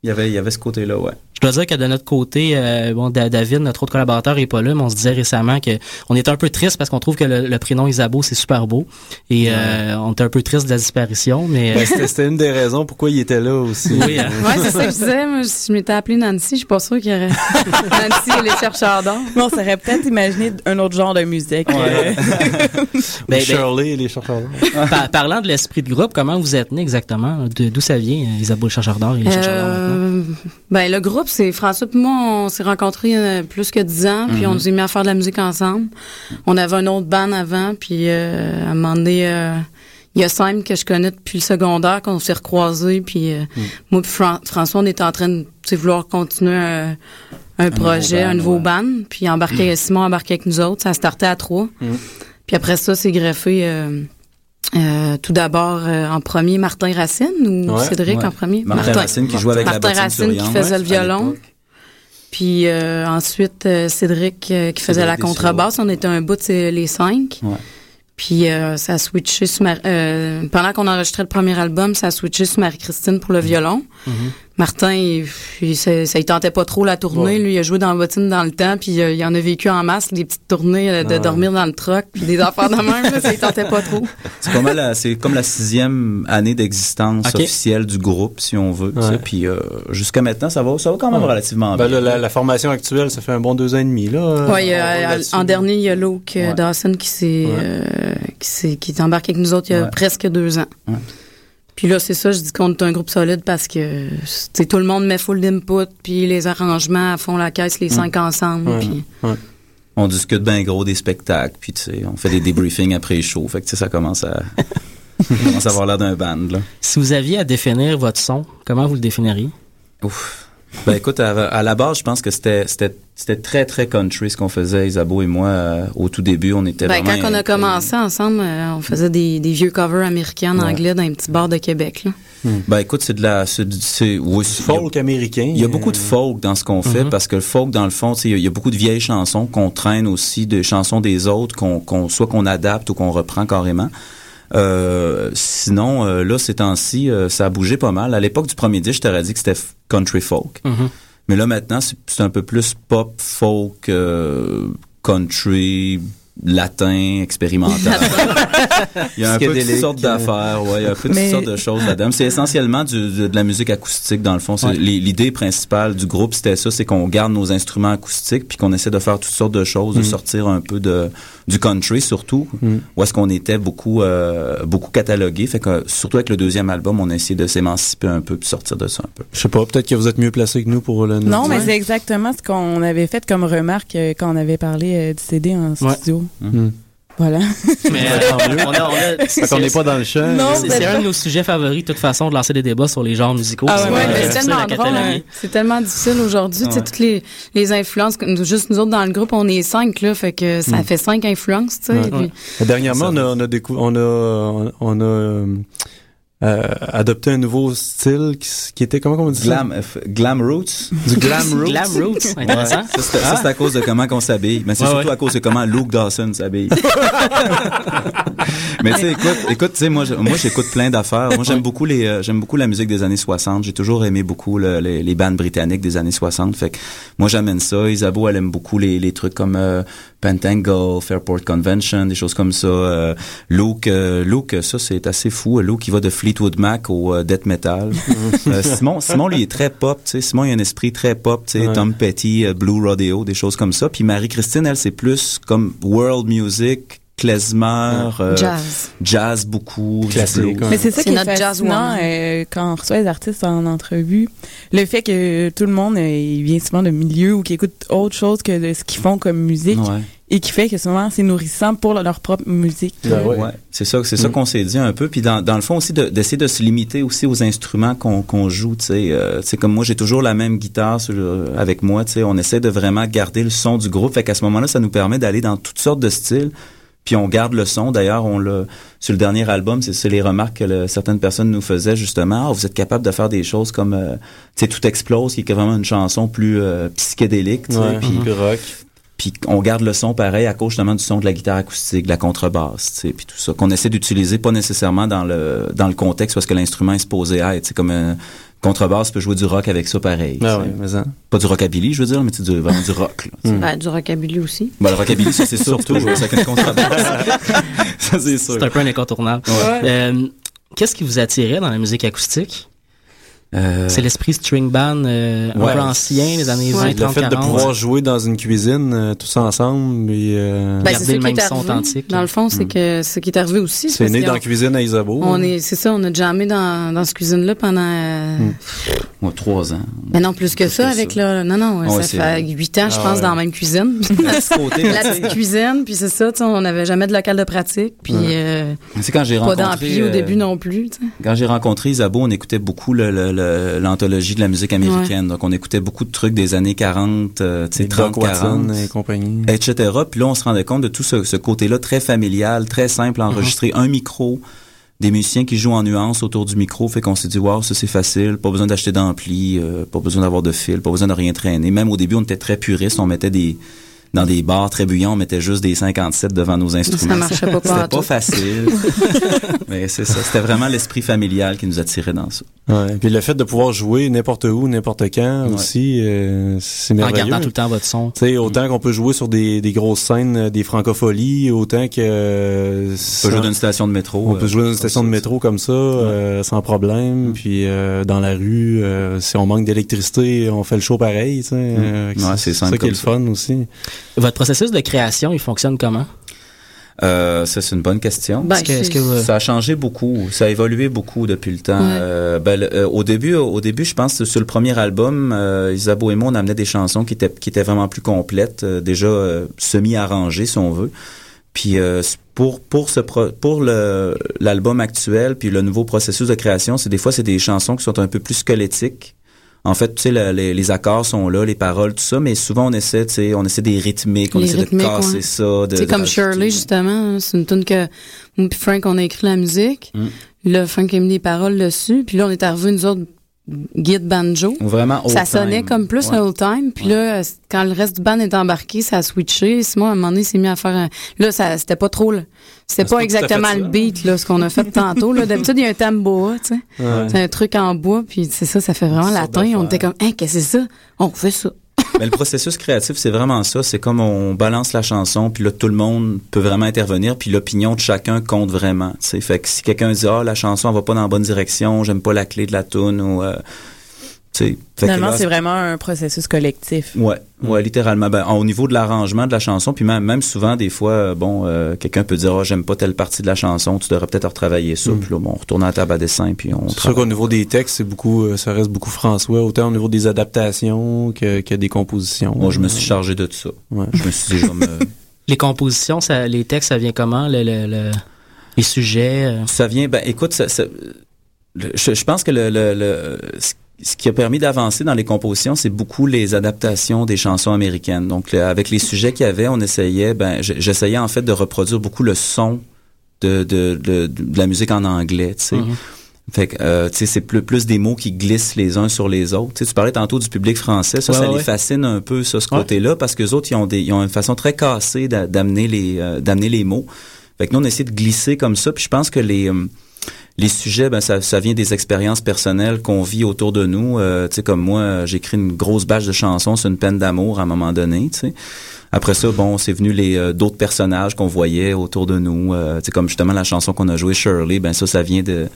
Il y avait, il y avait ce côté-là, ouais. Je dois dire que de notre côté, euh, bon, Da- David, notre autre collaborateur, est pas là, mais on se disait récemment que on était un peu triste parce qu'on trouve que le, le prénom Isabeau c'est super beau et euh, on était un peu triste de la disparition, mais Ben, c'était une des raisons pourquoi il était là aussi. Oui, hein. Ouais, c'est ça que je disais. Moi, si je m'étais appelée Nancy, je suis pas sûre qu'il y aurait Nancy et les chercheurs d'or. On s'aurait peut-être imaginé un autre genre de musique. Ouais. Ou Ben, ben, Shirley et les chercheurs d'or. par- parlant de l'esprit de groupe, comment vous êtes né exactement? De- D'où ça vient, euh, Isabeau le chercheur d'or et les chercheurs d'or maintenant? Euh, ben, le groupe, c'est François et moi, on s'est rencontrés euh, plus que dix ans, puis Mhm. on nous est mis à faire de la musique ensemble. On avait un autre band avant, puis euh, à un moment donné, euh, il y a Simon que je connais depuis le secondaire, qu'on s'est recroisés, puis euh, moi Fran- François, on était en train de vouloir continuer un, un projet, un nouveau ouais. band, puis embarquer, Simon embarqué avec nous autres, ça startait à trois. Puis après ça, c'est greffé... euh, tout d'abord, euh, en premier, Martin Racine ou Ouais, Cédric ouais. en premier? Martin Racine qui jouait avec la Martin Racine qui faisait ouais, le violon. Puis euh, ensuite, Cédric qui faisait Cédric la contrebasse. On était un bout de les cinq. Puis ça a switché sur Mar- pendant qu'on enregistrait le premier album, ça a switché sur Marie-Christine pour le violon. Martin, il, il- ça, ça, il tentait pas trop la tournée. Lui, il a joué dans la bottine dans le temps, puis euh, il en a vécu en masse, des petites tournées euh, de Ah. dormir dans le truck, puis des affaires de même, là, ça, il tentait pas trop. C'est pas mal, la- c'est comme la sixième année d'existence officielle du groupe, si on veut. tu sais. Ouais. Puis euh, jusqu'à maintenant, ça va, ça va quand même Ouais. relativement Ben, bien. là, la, la formation actuelle, ça fait un bon deux ans et demi. Là, Ouais, a- en dernier, il y a Luke euh, Ouais. Dawson qui s'est Ouais. euh, qui s'est qui est embarqué avec nous autres il y a Ouais. presque deux ans. Puis là, c'est ça, je dis qu'on est un groupe solide parce que c'est tout le monde met full d'input, puis les arrangements font la caisse les cinq ensemble. Ouais. puis- On discute bien gros des spectacles, puis tu sais, on fait des débriefings après les shows. Fait que tu sais, ça commence à, commence à avoir l'air d'un band, là. Si vous aviez à définir votre son, comment vous le définiriez? Ouf. Ben écoute, à, à la base, je pense que c'était c'était c'était très très country ce qu'on faisait Isabeau et moi euh, au tout début. On était Ben, vraiment quand on a commencé ensemble, euh, on faisait des, des vieux covers américains en Ouais. anglais dans un petit bar de Québec. Là. Ben écoute, c'est de la c'est oui, folk américain. Il y a beaucoup de folk dans ce qu'on fait Mhm. parce que le folk dans le fond, tu sais, il y y a beaucoup de vieilles chansons qu'on traîne aussi des chansons des autres qu'on qu'on soit qu'on adapte ou qu'on reprend carrément. Euh, sinon, euh, là, ces temps-ci, euh, ça a bougé pas mal. À l'époque du premier disque, je t'aurais dit que c'était country folk. Mhm. Mais là, maintenant, c'est un peu plus pop, folk, euh, country, latin, expérimental. il y a un peu de toutes sortes d'affaires, ouais, il y a un peu de toutes sortes de choses là-dedans. C'est essentiellement du- de, de la musique acoustique, dans le fond. Ouais. L'idée principale du groupe, c'était ça, c'est qu'on garde nos instruments acoustiques, puis qu'on essaie de faire toutes sortes de choses, de Mm. sortir un peu de du country, surtout, Mm. où est-ce qu'on était beaucoup euh, beaucoup catalogué. Fait que, surtout avec le deuxième album, on a essayé de s'émanciper un peu, puis sortir de ça un peu. Je sais pas, peut-être que vous êtes mieux placé que nous pour le Non, mais c'est exactement ce qu'on avait fait comme remarque euh, quand on avait parlé euh, du CD en Ouais. studio. Hmm. Voilà. Mais euh, on a, on a- Fait qu'on n'est pas dans le champ. Non, c'est un de nos sujets favoris, de toute façon, de lancer des débats sur les genres musicaux. Ah ouais, euh, mais c'est difficile tellement à drôle. cataloguer. hein. C'est tellement difficile aujourd'hui. Tu sais, Ouais. toutes les, les influences, juste nous autres dans le groupe, on est cinq, là, fait que ça Mm. fait cinq influences, tu sais. Ouais. puis- Et Dernièrement, on a, on a, décou- on a, on a euh, euh, adopté un nouveau style qui, qui était, comment on dit Glam, euh, f- glam roots. Du glam roots. Glam Roots, Ouais, intéressant. ça, c'est ça, à cause de comment qu'on s'habille. Mais c'est Ouais, surtout ouais. à cause de comment Luke Dawson s'habille. Mais tu sais, écoute, écoute, tu sais, moi, moi, j'écoute plein d'affaires. Moi, j'aime beaucoup les, euh, j'aime beaucoup la musique des années 60. J'ai toujours aimé beaucoup le- les, les bandes britanniques des années 60. Fait que moi, j'amène ça. Isabeau, elle aime beaucoup les, les trucs comme euh, Pentangle, Fairport Convention, des choses comme ça. Euh, Luke, euh, Luke, ça, c'est assez fou. Luke, il va de Fleetwood Mac au euh, death metal. Euh, Simon, Simon, lui, est très pop. Tu sais, Simon, il a un esprit très pop. Tu sais, Ouais. Tom Petty, euh, Blue Rodeo, des choses comme ça. Puis Marie-Christine, elle, c'est plus comme world music, klezmer, euh, Jazz. jazz beaucoup, Classique. Mais c'est ça qui est notre jazz euh, quand on reçoit les artistes en entrevue. Le fait que tout le monde euh, il vient souvent de milieux ou qui écoute autre chose que de ce qu'ils font comme musique Ouais. Et qui fait que souvent c'est nourrissant pour leur propre musique. Ben ouais. Ouais, c'est ça, c'est ça Mm. qu'on s'est dit un peu. Puis dans, dans le fond aussi de- d'essayer de, se limiter aussi aux instruments qu'on qu'on joue. Tu sais, euh, tu sais, comme moi j'ai toujours la même guitare sur le- avec moi. Tu sais, on essaie de vraiment garder le son du groupe. Fait qu'à ce moment-là, ça nous permet d'aller dans toutes sortes de styles. Puis on garde le son. D'ailleurs, on l'a sur le dernier album, c'est c'est les remarques que le- certaines personnes nous faisaient justement. Ah, vous êtes capable de faire des choses comme, euh, tu sais, tout explose, qui est vraiment une chanson plus euh, psychédélique. tu sais. Ouais, Puis rock. Puis on garde le son pareil à cause justement du son de la guitare acoustique, de la contrebasse, tu sais, puis tout ça qu'on essaie d'utiliser pas nécessairement dans le dans le contexte parce que l'instrument est supposé être, c'est comme un contrebasse peut jouer du rock avec ça pareil. Ah ouais, mais ça. Pas du rockabilly, je veux dire, mais c'est du, vraiment du rock. Là. Mm. Ben, du rockabilly aussi. Ben, le rockabilly, ça c'est surtout ça avec une contrebasse. ça c'est sûr. C'est un peu un incontournable. Ouais. Euh, Qu'est-ce qui vous attirait dans la musique acoustique? Euh, C'est l'esprit string band euh, un Ouais. peu ancien, les années Ouais. 20, Le 30, fait de 40. pouvoir jouer dans une cuisine euh, tous ensemble et euh, Ben, Garder le même son arrivé. authentique. Dans le fond, c'est Mm. que ce qui est arrivé aussi. c'est né dans la cuisine à Isabeau. On est, c'est ça, on a jamais dans, dans cette cuisine-là pendant. euh, Mm. Ouais, trois ans. Mais non, plus que ça, que avec ça. le. Non, non, Ouais, ça fait huit ans, je Ah pense, ouais. dans la même cuisine. La petite côté, la petite cuisine, puis c'est ça, on n'avait jamais de local de pratique, puis C'est quand j'ai pas rencontré d'ampli au début non plus. Quand j'ai rencontré Isabeau, on écoutait beaucoup le- l'anthologie de la musique américaine. Donc, on écoutait beaucoup de trucs des années 40, euh, tu sais, C'est 30 30, 40, Watson et compagnie. etc. Puis là, on se rendait compte de tout ce, ce côté-là très familial, très simple à enregistrer. Un micro, des musiciens qui jouent en nuances autour du micro, fait qu'on s'est dit, wow, ça c'est facile, pas besoin d'acheter d'ampli, euh, pas besoin d'avoir de fil, pas besoin de rien traîner. Même au début, on était très puristes, on mettait des dans des bars très bruyants, on mettait juste des 57 devant nos instruments. Ça marchait pas C'était partout. pas facile. Mais c'est ça, c'était vraiment l'esprit familial qui nous attirait dans ça. Ouais. Puis le fait de pouvoir jouer n'importe où, n'importe quand Ouais. aussi, euh, c'est En merveilleux. gardant tout le temps votre son. Tu sais, autant qu'on peut jouer sur des, des grosses scènes, euh, des francopholies, autant que... euh, On peut jouer dans une station de métro. on peut euh, jouer dans une comme station ça, de métro comme ça, euh, sans problème. Puis euh, dans la rue, euh, si on manque d'électricité, on fait le show pareil. Tu sais, euh, Ouais, c'est ça qui est le fun aussi. Votre processus de création, il fonctionne comment? Euh, ça, c'est une bonne question. Ben, Est-ce que, est-ce que vous- Ça a changé beaucoup, ça a évolué beaucoup depuis le temps. Ouais. Euh, ben, le- euh, au début, au début, je pense que sur le premier album, euh, Isabeau et moi, on amenait des chansons qui étaient qui étaient vraiment plus complètes, euh, déjà euh, semi arrangées si on veut. Puis euh, pour pour ce pro- pour le l'album actuel, puis le nouveau processus de création, c'est des fois c'est des chansons qui sont un peu plus squelettiques. En fait, tu sais, le- les, les accords sont là, les paroles, tout ça, mais souvent on essaie, tu sais, on essaie des rythmiques, on Les essaie rythmiques, de casser ouais. ça. C'est comme rajouter- Shirley, justement. hein, C'est une tune que moi puis Frank, on a écrit la musique. Mm. Là, Frank a mis les paroles dessus. Puis là, on est arrivé, nous autres, guide banjo. Vraiment Ça old sonnait time. comme plus Ouais. un old time. Puis là, euh, quand le reste du band est embarqué, ça a switché. Simon, à un moment donné, s'est mis à faire un... Là, ça, c'était pas trop... là. C'est pas exactement le beat, là, ce qu'on a fait tantôt. Là. D'habitude, il y a un tambour, tu sais. Ouais. C'est un truc en bois, puis c'est ça, ça fait vraiment latin. On était comme, hein, qu'est-ce que c'est ça? On fait ça. Mais le processus créatif, c'est vraiment ça. C'est comme on balance la chanson, puis là, tout le monde peut vraiment intervenir, puis l'opinion de chacun compte vraiment. Fait que si quelqu'un dit, ah, la chanson, elle va pas dans la bonne direction, j'aime pas la clé de la tune, ou... euh, Finalement, c'est vraiment un processus collectif. Ouais, ouais, littéralement. Ben, au niveau de l'arrangement de la chanson, puis même, même souvent, des fois, euh, bon, euh, quelqu'un peut dire, oh, j'aime pas telle partie de la chanson, tu devrais peut-être retravailler ça. Mm. Puis là, bon, on retourne à la table à dessin, puis on C'est sûr qu'au niveau des textes, c'est beaucoup, euh, ça reste beaucoup François, autant au niveau des adaptations que, que des compositions. Moi, je me suis chargé de tout ça. Ouais. Je me suis dit, je vais me... Les compositions, ça, les textes, ça vient comment? Le, le- le- les sujets? euh? Ça vient, ben, écoute, ça, ça- le- je, je pense que le, le- le- ce- ce qui a permis d'avancer dans les compositions, c'est beaucoup les adaptations des chansons américaines. Donc, le- avec les sujets qu'il y avait, on essayait, ben, j'essayais en fait de reproduire beaucoup le son de, de, de, de la musique en anglais, tu sais. Mhm. Fait que, euh, tu sais, c'est plus, plus des mots qui glissent les uns sur les autres. Tu sais, tu parlais tantôt du public français. Ça, Ouais, ça ouais. les fascine un peu, ça, ce Ouais. côté-là, parce que autres, ils ont des, ils ont une façon très cassée d'a- d'amener les, euh, d'amener les mots. Fait que nous, on essaie de glisser comme ça. Puis je pense que les, euh, les sujets, ben, ça, ça vient des expériences personnelles qu'on vit autour de nous. Euh, tu sais, comme moi, écrit une grosse bâche de chansons sur une peine d'amour à un moment donné, tu sais. Après ça, bon, c'est venu les euh, d'autres personnages qu'on voyait autour de nous. Euh, tu sais, comme justement la chanson qu'on a jouée, Shirley, ben ça, ça vient de...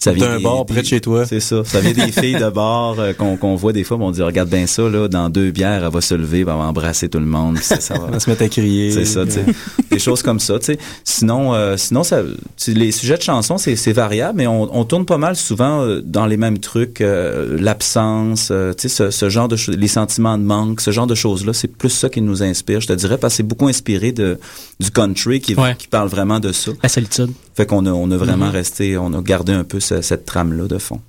Ça vient D'un bar près de chez toi. C'est ça. Ça vient des filles de bar euh, qu'on qu'on voit des fois, mais on dit, regarde bien ça, là, dans deux bières, elle va se lever, elle va embrasser tout le monde. puis ça, ça va... On va se mettre à crier. C'est ça, tu sais. Des choses comme ça, tu sais. Sinon, euh, sinon ça, les sujets de chansons, c'est, c'est variable, mais on, on tourne pas mal souvent euh, dans les mêmes trucs. euh, l'absence, euh, tu sais, ce, ce genre de choses, les sentiments de manque, ce genre de choses-là, c'est plus ça qui nous inspire, je te dirais, parce que c'est beaucoup inspiré de, du country qui, Ouais. qui parle vraiment de ça. La solitude. Fait qu'on a, on a vraiment Mhm. resté, on a gardé un peu ce- cette trame-là de fond.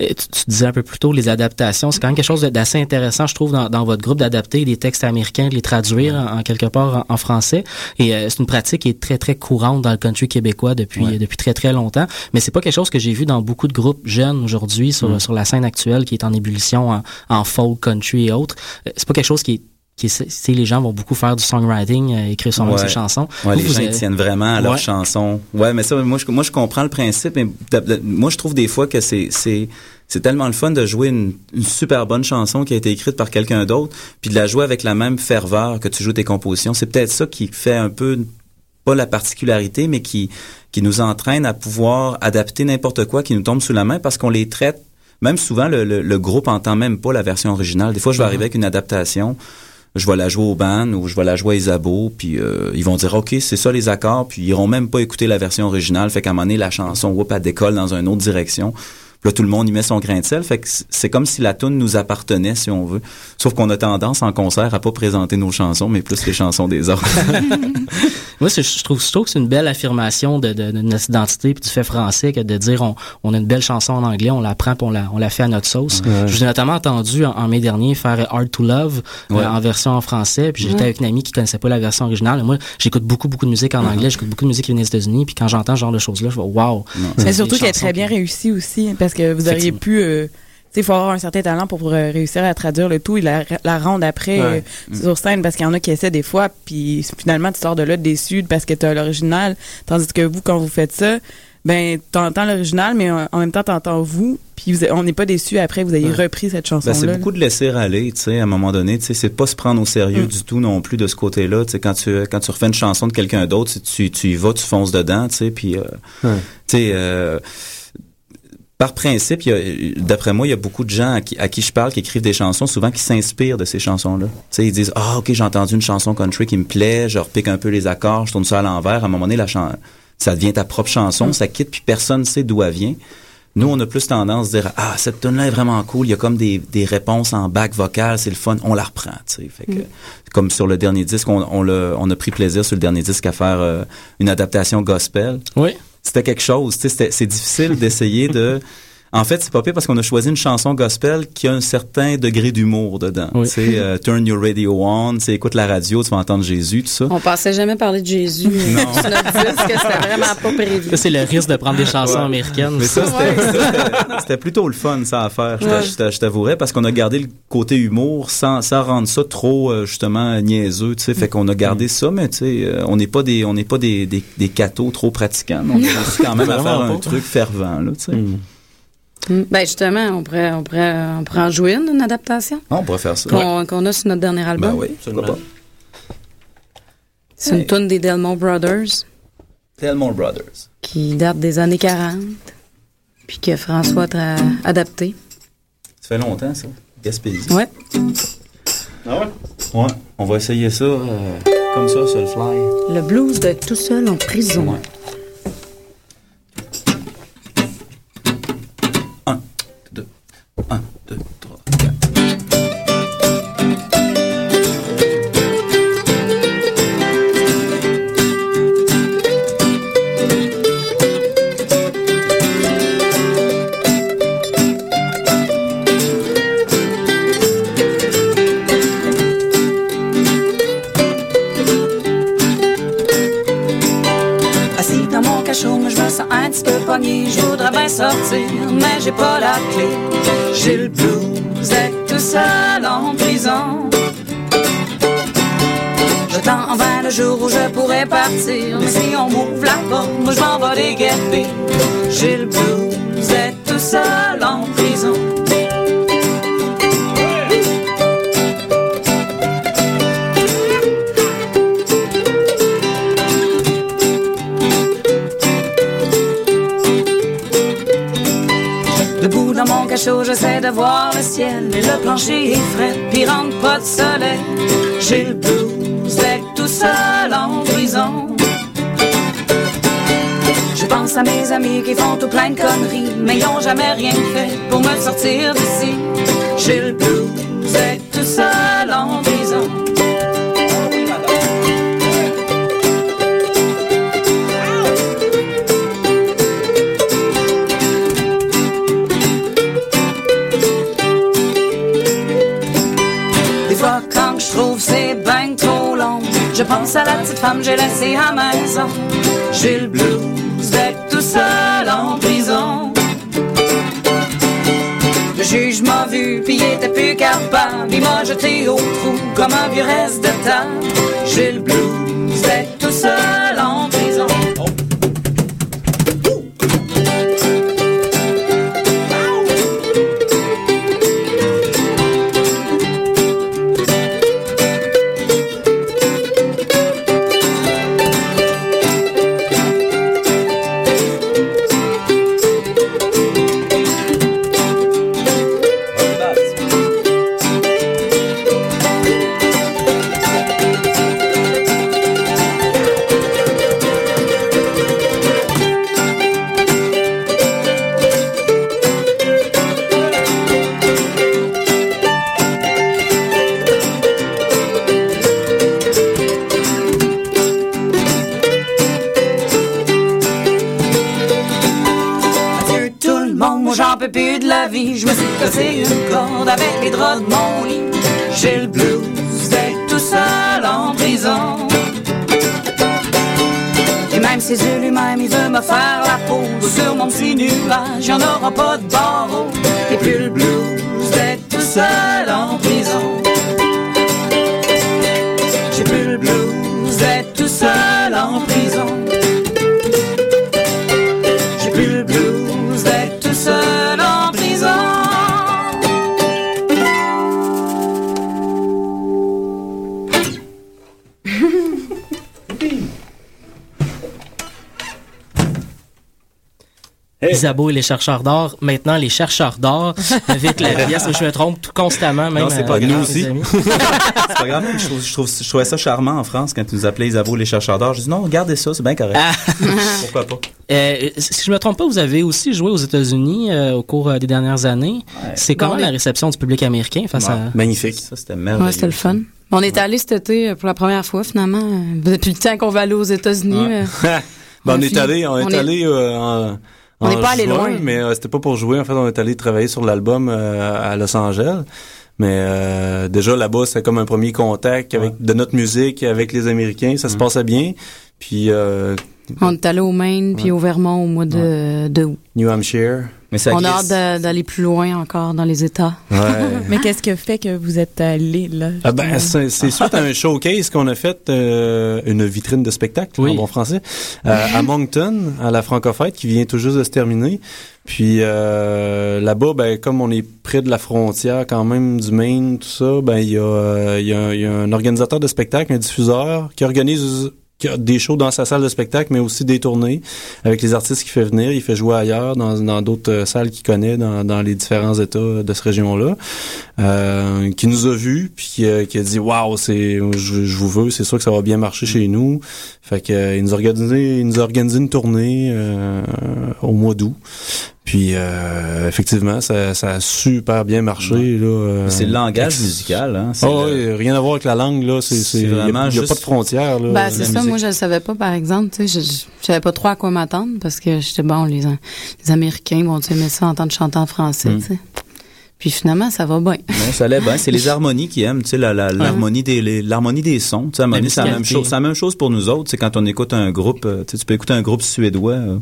Tu, tu disais un peu plus tôt les adaptations. C'est quand même quelque chose d'assez intéressant, je trouve, dans, dans votre groupe d'adapter des textes américains, de les traduire en, en quelque part en, en français. Et euh, c'est une pratique qui est très très courante dans le country québécois depuis Ouais. depuis très très longtemps. Mais c'est pas quelque chose que j'ai vu dans beaucoup de groupes jeunes aujourd'hui sur Mm. sur la scène actuelle qui est en ébullition en, en folk, country et autres. Euh, C'est pas quelque chose qui est qui est- les gens vont beaucoup faire du songwriting, euh, écrire sur Ouais. ses chansons. Ouais, Vous, les vous gens avez- tiennent vraiment à leurs Ouais. chansons. Ouais, mais ça, moi, je, moi, je comprends le principe, mais moi, je trouve des fois que c'est, tellement le fun de jouer une, une super bonne chanson qui a été écrite par quelqu'un d'autre, puis de la jouer avec la même ferveur que tu joues tes compositions. C'est peut-être ça qui fait un peu, pas la particularité, mais qui, qui nous entraîne à pouvoir adapter n'importe quoi qui nous tombe sous la main parce qu'on les traite. Même souvent, le, le, le groupe entend même pas la version originale. Des fois, je vais Mhm. arriver avec une adaptation je vais la jouer au band ou je vais la jouer à Isabeau, puis euh, ils vont dire OK, c'est ça les accords, puis ils iront même pas écouter la version originale, fait qu'à un moment donné la chanson whoop elle décolle dans une autre direction. Puis là tout le monde y met son grain de sel, fait que c'est comme si la tune nous appartenait si on veut. Sauf qu'on a tendance en concert à pas présenter nos chansons, mais plus les chansons des autres. Moi, je trouve, je trouve que c'est une belle affirmation de, de, de notre identité puis du fait français que de dire on, on a une belle chanson en anglais, on la prend puis on la, on la fait à notre sauce. Ouais. Je vous ai notamment entendu en, en mai dernier faire Hard to Love euh, en version en français. Puis j'étais Ouais. avec une amie qui connaissait pas la version originale. Et moi, j'écoute beaucoup, beaucoup de musique en anglais. J'écoute beaucoup de musique qui vient des États-Unis. Puis quand j'entends ce genre de choses-là, je fais wow. Mais C'est surtout qu'elle est très bien qui- réussie aussi, parce que vous auriez pu... euh, tu sais, il faut avoir un certain talent pour euh, réussir à traduire le tout et la, la rendre après Ouais. euh, sur scène, parce qu'il y en a qui essaient des fois, puis finalement, tu sors de là déçu parce que tu as l'original, tandis que vous, quand vous faites ça, ben, t'entends l'original, mais en même temps, t'entends vous, puis vous- on n'est pas déçu après, vous ayez Ouais. repris cette Ben, chanson-là. c'est beaucoup de laisser aller, tu sais, à un moment donné, tu sais, c'est pas se prendre au sérieux Mm. du tout non plus de ce côté-là, tu sais, quand tu quand tu refais une chanson de quelqu'un d'autre, tu, tu y vas, tu fonces dedans, tu sais, puis euh, Ouais. tu sais euh, par principe, a- d'après moi, il y a beaucoup de gens à qui, à qui je parle qui écrivent des chansons, souvent qui s'inspirent de ces chansons-là. Tu sais, ils disent ah ok j'ai entendu une chanson country qui me plaît, je repique un peu les accords, je tourne ça à l'envers. À un moment donné, la ça devient ta propre chanson, ça quitte puis personne ne sait d'où elle vient. Nous, on a plus tendance à dire ah cette tune là est vraiment cool, il y a comme des, des réponses en bac vocal, c'est le fun, on la reprend, tu sais. Fait que comme sur le dernier disque, on, on, l'a- on a pris plaisir sur le dernier disque à faire euh, une adaptation gospel. Oui. C'était quelque chose, tu sais, c'est difficile d'essayer de En fait, c'est pas pire parce qu'on a choisi une chanson gospel qui a un certain degré d'humour dedans. C'est euh, Turn Your Radio On, c'est écoute la radio, tu vas entendre Jésus, tout ça. On pensait jamais parler de Jésus. euh, sur notre disque, c'était vraiment pas prévu. Ça, c'est le risque de prendre des chansons américaines. Mais ça, c'était- ça, c'était- c'était plutôt le fun, ça, à faire, je Ouais. t'avouerais, parce qu'on a gardé le côté humour sans, sans rendre ça trop, euh, justement, niaiseux, tu sais. Fait qu'on a gardé ça, mais tu sais, euh, on n'est pas des, on n'est pas des, des, des cathos trop pratiquants. On a réussi quand même à faire un pas. truc fervent, là, tu sais. Mm. Ben justement, on pourrait, on pourrait, on pourrait en jouer une, une adaptation Ah, on pourrait faire ça. qu'on a sur notre dernier album. Ben oui, pas. C'est une tune des Delmore Brothers Delmore Brothers. qui date des années 40, puis que François a adapté. Ça fait longtemps, ça. Gaspésie. Ouais. Ah ouais? Ouais. On va essayer ça euh, comme ça, sur le fly. Le blues de tout seul en prison. Assis J'ai le blues tout seul en prison. Debout dans mon cachot, j'essaie de voir le ciel. Et le plancher est frais, puis rentre pas de soleil. J'ai le blues à mes amis qui font tout plein de conneries, mais ils ont jamais rien fait pour me sortir d'ici. J'ai le blues d'être tout seul en prison. Des fois, quand je trouve c'est ben trop long, je pense à la petite femme que j'ai laissée à maison. Prison. Le juge m'a vu, puis il était plus capable. Il m'a jeté au trou comme un vieux reste de table. J'ai le blues d'être tout seul Isabeau et les chercheurs d'or, maintenant les chercheurs d'or, avec la pièce, je me trompe tout constamment, même Non, c'est euh, pas avec grave. mes aussi. c'est pas grave. Je, trouve, je, trouve, je trouvais ça charmant en France quand tu nous appelais Isabeau les chercheurs d'or. Je dis non, regardez ça, c'est bien correct. Pourquoi pas? Euh, si je me trompe pas, vous avez aussi joué aux États-Unis euh, au cours euh, des dernières années. C'est comment la réception du public américain face à... Magnifique. Ça, c'était merveilleux. Ouais, c'était le fun. On est allé cet été euh, pour la première fois, finalement. euh, Depuis le temps qu'on va aller aux États-Unis. Ouais. euh, Ben, on, On est allé, on est on est- allé euh, en, On n'est en pas allé loin. Mais euh, c'était pas pour jouer. En fait, on est allé travailler sur l'album euh, à Los Angeles. Mais euh, déjà là-bas, c'était comme un premier contact avec de notre musique avec les Américains. Ça se passait bien. Puis euh, On est allé au Maine puis au Vermont au mois de, de août. New Hampshire. Mais ça On a hâte d'aller plus loin encore dans les États. Ouais. Mais qu'est-ce que fait que vous êtes allé là? Ah ben, c'est suite à un showcase qu'on a fait, euh, une vitrine de spectacle, en bon français, euh, à Moncton, à la Francofête, qui vient tout juste de se terminer. Puis euh, là-bas, ben, comme on est près de la frontière quand même du Maine, tout ça, ben il y, a, euh, il y, a un- il y a un organisateur de spectacle, un diffuseur, qui organise qui a des shows dans sa salle de spectacle, mais aussi des tournées avec les artistes qu'il fait venir. Il fait jouer ailleurs, dans dans d'autres euh, salles qu'il connaît, dans, dans les différents États de cette région-là, euh, qui nous a vus, puis qui, a- qui a dit waouh, c'est, je, je vous veux, c'est sûr que ça va bien marcher chez nous. Fait que euh, il nous a organisé, il nous a organisé une tournée euh, au mois d'août. Puis euh, effectivement, ça, ça a super bien marché. Là, euh, C'est le langage musical, hein. C'est Ah le- oui, rien à voir avec la langue là. C'est, vraiment il y a, pas de frontières là. Ben, c'est ça, moi, je le savais pas, par exemple. Tu sais, je, je savais pas trop à quoi m'attendre parce que j'étais bon, les, les Américains vont aimer ça entendre chanter en français, Mm. tu sais. Puis finalement, ça va bien. Non, ça allait bien. C'est les harmonies qui aiment, tu sais, la- la- l'harmonie des, les- l'harmonie des sons. Tu sais, harmonie, c'est la même chose. C'est la même chose pour nous autres. C'est quand on écoute un groupe, euh, tu sais, tu peux écouter un groupe suédois. euh,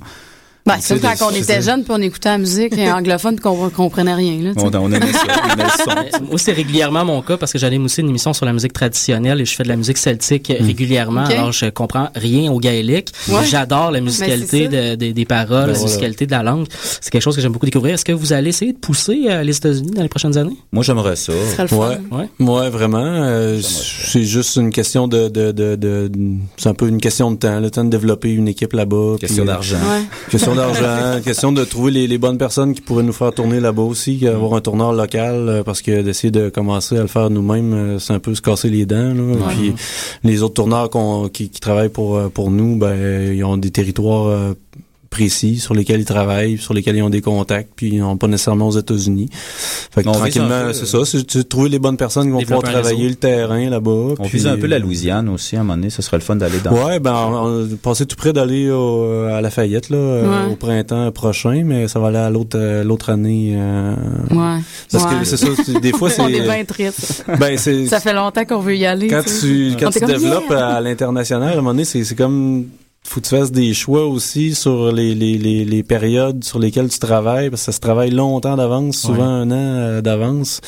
Ben, des- quand on c'est était ça. jeunes puis on écoutait la musique et anglophone puis qu'on comprenait rien, là. On, on aimait ça. on aimait le son. Euh, Moi, c'est régulièrement mon cas parce que j'anime aussi une émission sur la musique traditionnelle et je fais de la musique celtique Hmm. régulièrement. Alors, je comprends rien au gaélique. Ouais. J'adore la Mais musicalité c'est de- de- des paroles, Ben la voilà. musicalité de la langue. C'est quelque chose que j'aime beaucoup découvrir. Est-ce que vous allez essayer de pousser euh, les États-Unis dans les prochaines années? Moi, j'aimerais ça. Ce serait le fun. Ouais, ouais, vraiment. euh, c'est juste une question de, de, de, de- c'est un peu une question de temps, le temps de développer une équipe là-bas. Question euh, d'argent. Ouais. Question d'argent, question de trouver les, les bonnes personnes qui pourraient nous faire tourner là-bas aussi, avoir un tourneur local, euh, parce que d'essayer de commencer à le faire nous-mêmes, euh, c'est un peu se casser les dents. Là. Puis les autres tourneurs qui, qui travaillent pour euh, pour nous, ben ils ont des territoires euh, précis sur lesquels ils travaillent, sur lesquels ils ont des contacts, puis ils n'ont pas nécessairement aux États-Unis. Fait que On tranquillement, peu, c'est euh, ça, c'est de trouver les bonnes personnes qui vont pouvoir travailler réseau. le terrain là-bas. On puis- vise un peu la Louisiane aussi, à un moment donné. Ce serait le fun d'aller dans... Ouais, ben, on, on pensait tout près d'aller au- à Lafayette là, euh, Ouais. au printemps prochain, mais ça va aller à l'autre euh, l'autre année. euh, Ouais. Parce Ouais. que c'est ça, des fois c'est. On est bien tristes. Ben c'est. Ça fait longtemps qu'on veut y aller. Quand tu sais. quand On tu comme, développes yeah! à l'international, à un moment donné, c'est c'est comme faut que tu fasses des choix aussi sur les, les, les, les périodes sur lesquelles tu travailles, parce que ça se travaille longtemps d'avance, souvent un an euh, d'avance.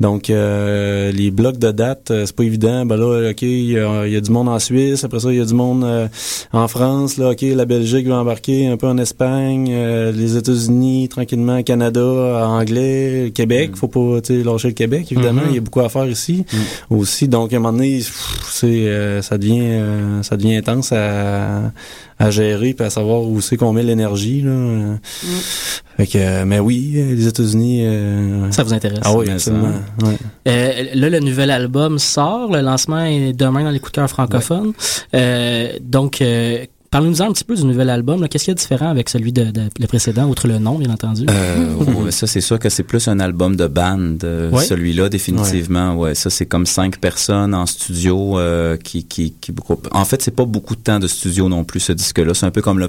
Donc, euh, les blocs de date, euh, c'est pas évident. Ben là, OK, il y, a il y a du monde en Suisse, après ça, il y a du monde euh, en France. Là, OK, la Belgique va embarquer un peu en Espagne, euh, les États-Unis, tranquillement, Canada, anglais, Québec. Faut pas tu sais, lâcher le Québec, évidemment. Mhm. Il y a beaucoup à faire ici aussi. Donc, à un moment donné, c'est, euh, ça devient euh, ça devient intense à, à gérer puis à savoir où c'est qu'on met l'énergie. Là. Fait que, euh, mais oui, les États-Unis... euh, Ça vous intéresse? Ah oui, absolument. ouais. Euh, là, le nouvel album sort. Le lancement est demain dans les coups de cœur francophones. Euh, donc, euh, parlez-nous un petit peu du nouvel album. Qu'est-ce qu'il y a de différent avec celui de, de- le précédent, outre le nom, bien entendu? Euh, ouais, ça, c'est sûr que c'est plus un album de band, euh, Ouais. celui-là, définitivement. Ouais. ça, c'est comme cinq personnes en studio euh, qui, qui, qui... En fait, c'est pas beaucoup de temps de studio non plus, ce disque-là. C'est un peu comme le premier.